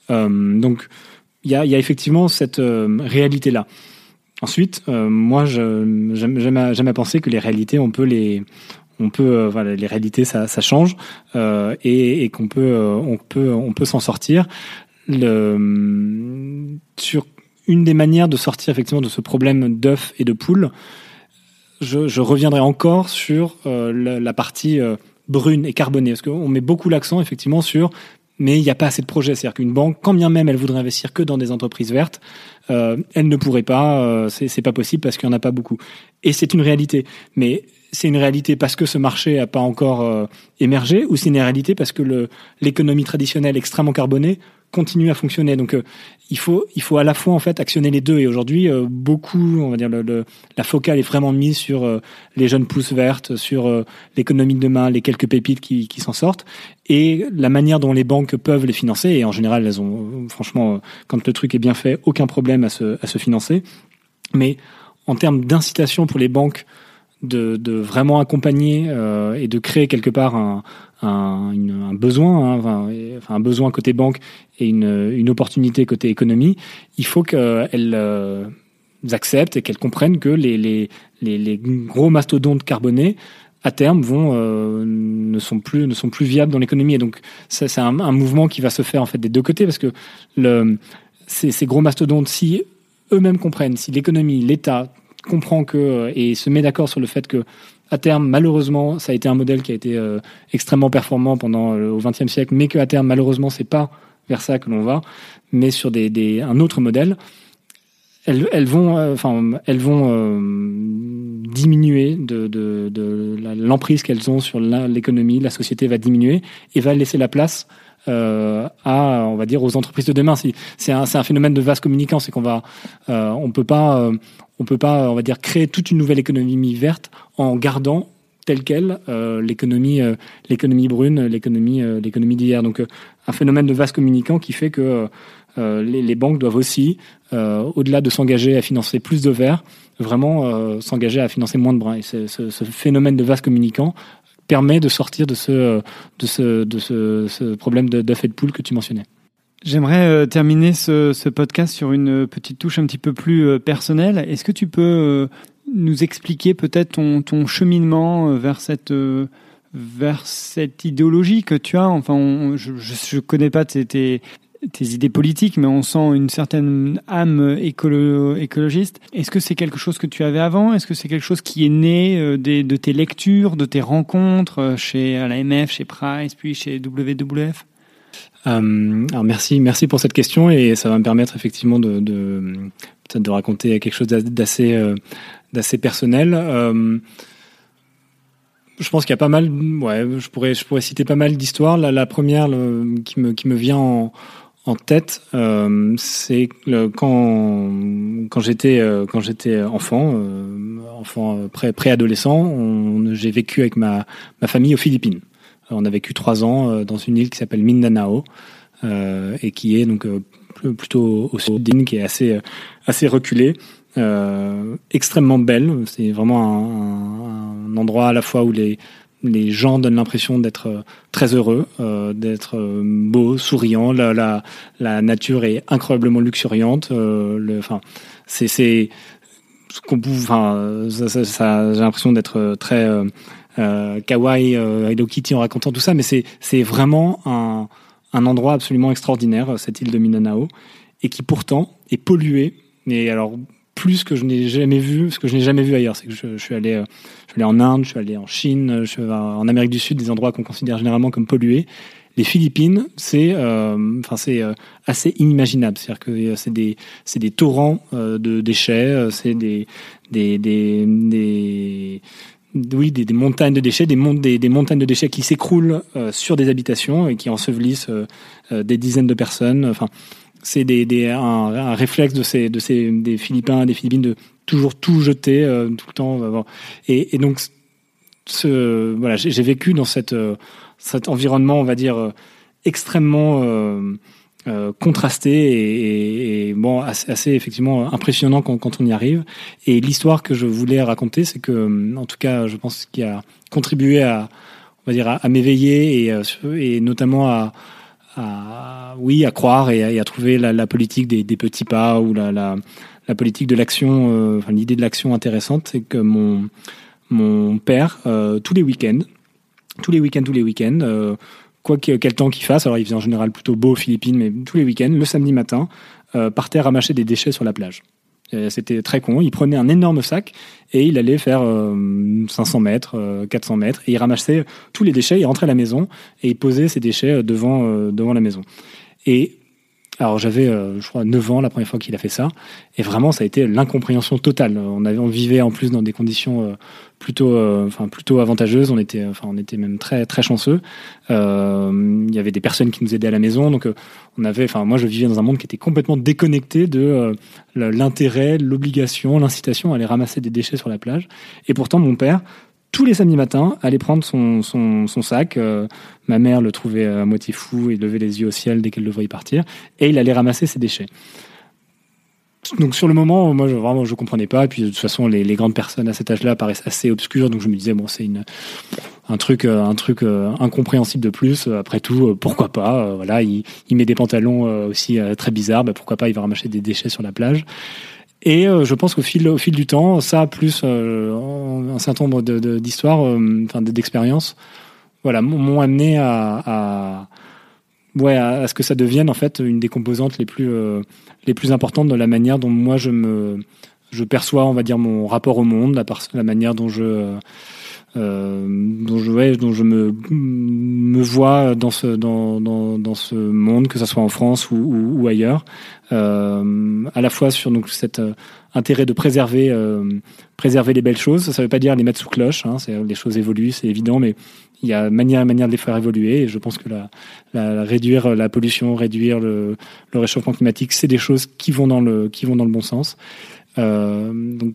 donc, il y a, effectivement cette réalité Ensuite, moi, j'aime à, penser que les réalités, on peut les, on peut, voilà, les réalités, ça, ça change, et, et qu'on peut, on peut, on peut s'en sortir. Le, sur une des manières de sortir effectivement de ce problème d'œufs et de poules, je, je, reviendrai encore sur euh, la, partie euh, brune et carbonée, parce qu'on met beaucoup l'accent effectivement sur mais il n'y a pas assez de projets. C'est-à-dire qu'une banque, quand bien même elle voudrait investir que dans des entreprises vertes, euh, elle ne pourrait pas, euh, c'est pas possible parce qu'il n'y en a pas beaucoup. Et c'est une réalité. Mais c'est une réalité parce que ce marché n'a pas encore émergé, ou c'est une réalité parce que l'économie traditionnelle extrêmement carbonée continue à fonctionner. Donc euh, il faut il faut à la fois en fait actionner les deux. Et aujourd'hui, euh, beaucoup, on va dire, le, la focale est vraiment mise sur euh, les jeunes pousses vertes, sur l'économie de demain, les quelques pépites qui, qui s'en sortent, et la manière dont les banques peuvent les financer. Et en général, elles ont franchement, quand le truc est bien fait, aucun problème à se à se financer. Mais en termes d'incitation pour les banques de, de vraiment accompagner euh, et de créer quelque part un, un, un besoin, hein, un besoin côté banque et une, opportunité côté économie, il faut qu'elles euh, acceptent et qu'elles comprennent que les, les, les, gros mastodontes carbonés à terme vont euh, ne sont plus ne sont plus viables dans l'économie. Et donc c'est un, un, mouvement qui va se faire en fait des deux côtés parce que le ces, ces gros mastodontes si eux-mêmes comprennent si l'économie l'État comprend que et se met d'accord sur le fait que à terme, malheureusement, ça a été un modèle qui a été extrêmement performant pendant au XXe siècle, mais qu'à terme, malheureusement, c'est pas vers ça que l'on va, mais sur des, un autre modèle. Elles, vont, enfin, elles vont diminuer de, de, l'emprise qu'elles ont sur l'économie, la société va diminuer et va laisser la place euh, à, on va dire, aux entreprises de demain. C'est un, un, phénomène de vaste communicant, c'est qu'on va, euh, on peut pas, euh, on peut pas, on va dire, créer toute une nouvelle économie verte en gardant telle quelle euh, l'économie, euh, l'économie brune, l'économie, l'économie d'hier. Donc, un phénomène de vaste communicant qui fait que les, banques doivent aussi, au-delà de s'engager à financer plus de verre, vraiment s'engager à financer moins de bruns. Et ce, phénomène de vaste communicant permet de sortir de ce, de de ce, problème et de poule que tu mentionnais. J'aimerais euh, terminer ce, podcast sur une petite touche un petit peu plus euh, personnelle. Est-ce que tu peux euh, nous expliquer peut-être ton, cheminement vers cette vers cette idéologie que tu as? Enfin, je, je, connais pas tes, idées politiques, mais on sent une certaine âme écolo écologiste. Est-ce que c'est quelque chose que tu avais avant? Est-ce que c'est quelque chose qui est né euh, des, de tes lectures, de tes rencontres euh, chez l'AMF, chez Price, puis chez WWF euh, alors merci, merci pour cette question et ça va me permettre effectivement de, de peut-être de raconter quelque chose d'assez euh, d'assez personnel. Euh, je pense qu'il y a pas mal, ouais, je pourrais, je pourrais citer pas mal d'histoires. La, première qui me qui me vient en, tête, euh, c'est quand quand j'étais euh, quand j'étais enfant, enfant pré préadolescent, j'ai vécu avec ma ma famille aux Philippines. On a vécu trois ans dans une île qui s'appelle Mindanao et qui est donc plutôt au sud d'île, qui est assez assez reculée. extrêmement belle. C'est vraiment un, un, endroit à la fois où les les gens donnent l'impression d'être euh, très heureux, euh, d'être euh, beaux, souriants. La, la, la, nature est incroyablement luxuriante. Euh, le, enfin, c'est ce qu'on enfin, ça, ça, ça j'ai l'impression d'être très euh, kawaii, Hello Kitty en racontant tout ça, mais c'est vraiment un un endroit absolument extraordinaire, cette île de Mindanao, et qui pourtant est pollué. Mais alors plus que je n'ai jamais vu, ce que je n'ai jamais vu ailleurs. C'est que je, suis allé, euh, je suis allé en Inde, je suis allé en Chine, je suis en Amérique du Sud, des endroits qu'on considère généralement comme pollués. Les Philippines, c'est, euh, enfin, c'est euh, assez inimaginable. C'est-à-dire que c'est des, c'est des torrents de déchets, c'est des, des, des, des oui, des, montagnes de déchets, des, des, des, montagnes de déchets qui s'écroulent sur des habitations et qui ensevelissent des dizaines de personnes. Enfin, c'est des, un, réflexe de ces de ces des Philippins, des Philippines de toujours tout jeter euh, tout le temps. Et, donc voilà, j'ai vécu dans cette euh, cet environnement, on va dire euh, extrêmement euh, contrasté et, bon assez, effectivement impressionnant quand, on y arrive. Et l'histoire que je voulais raconter, c'est que en tout cas, je pense qu'il a contribué à on va dire à, m'éveiller et, et notamment à oui, à croire et à, trouver la, politique des, petits pas ou la, politique de l'action, euh, enfin, l'idée de l'action intéressante, c'est que mon, père, euh, tous les week-ends, tous les week-ends, tous les week-ends, euh, quel temps qu'il fasse, alors il faisait en général plutôt beau aux Philippines, mais tous les week-ends, le samedi matin, euh, partait ramasser des déchets sur la plage. C'était très con. Il prenait un énorme sac et il allait faire 500 mètres, 400 mètres et il ramassait tous les déchets. Il rentrait à la maison et il posait ses déchets devant devant la maison. Et alors j'avais, euh, je crois, 9 ans la première fois qu'il a fait ça, et vraiment ça a été l'incompréhension totale. On avait, on vivait en plus dans des conditions euh, plutôt, euh, enfin plutôt avantageuses. On était, enfin on était même très très chanceux. il y avait des personnes qui nous aidaient à la maison, donc on avait, enfin moi je vivais dans un monde qui était complètement déconnecté de l'intérêt, l'obligation, l'incitation à aller ramasser des déchets sur la plage. Et pourtant mon père tous les samedis matins, aller prendre son, son, son sac. Euh, ma mère le trouvait à moitié fou et levait les yeux au ciel dès qu'elle le voyait partir. Et il allait ramasser ses déchets. Donc sur le moment, moi je, vraiment je comprenais pas. Et puis de toute façon, les, les grandes personnes à cet âge-là paraissent assez obscures. Donc je me disais bon, c'est une un truc euh, un truc euh, incompréhensible de plus. Après tout, pourquoi pas Voilà, il, il met des pantalons aussi très bizarres. Bah, pourquoi pas Il va ramasser des déchets sur la plage. Et euh, je pense qu'au fil, au fil du temps, ça plus euh, un certain nombre d'histoires, de, euh, enfin d'expériences, voilà, m'ont amené à, à ouais, à, ce que ça devienne en fait une des composantes les plus les plus importantes de la manière dont moi je me je perçois, on va dire, mon rapport au monde, la, la manière dont je dont je ouais, dont je me vois dans ce monde que ce soit en France ou, ailleurs. À la fois sur donc cet intérêt de préserver les belles choses. Ça veut pas dire les mettre sous cloche hein, les choses évoluent c'est évident mais il y a manière manière de les faire évoluer et je pense que réduire la pollution réduire le, réchauffement climatique c'est des choses qui vont dans le bon sens. Euh, donc,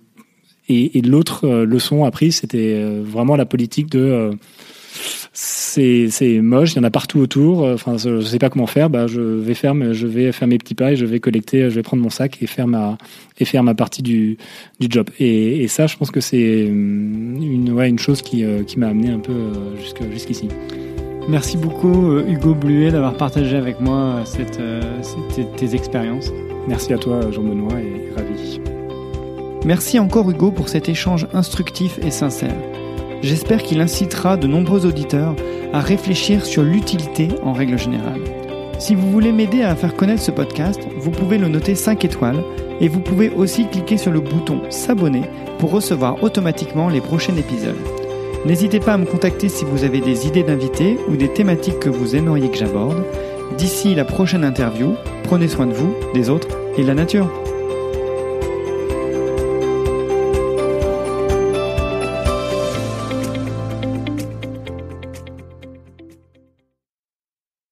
et, et l'autre euh, leçon apprise, c'était euh, vraiment la politique de euh, c'est moche, il y en a partout autour. Enfin, je, sais pas comment faire. Bah, je vais faire, je vais faire mes petits pas et je vais collecter, je vais prendre mon sac et faire ma et faire ma partie du du job. Et, et ça, je pense que c'est une ouais, une chose qui qui m'a amené un peu jusqu'ici. Merci beaucoup Hugo Bluet d'avoir partagé avec moi cette, cette tes expériences. Merci à toi Jean-Benoît et ravi. Merci encore Hugo pour cet échange instructif et sincère. J'espère qu'il incitera de nombreux auditeurs à réfléchir sur l'utilité en règle générale. Si vous voulez m'aider à faire connaître ce podcast, vous pouvez le noter 5 étoiles et vous pouvez aussi cliquer sur le bouton S'abonner pour recevoir automatiquement les prochains épisodes. N'hésitez pas à me contacter si vous avez des idées d'invités ou des thématiques que vous aimeriez que j'aborde. D'ici la prochaine interview, prenez soin de vous, des autres et de la nature.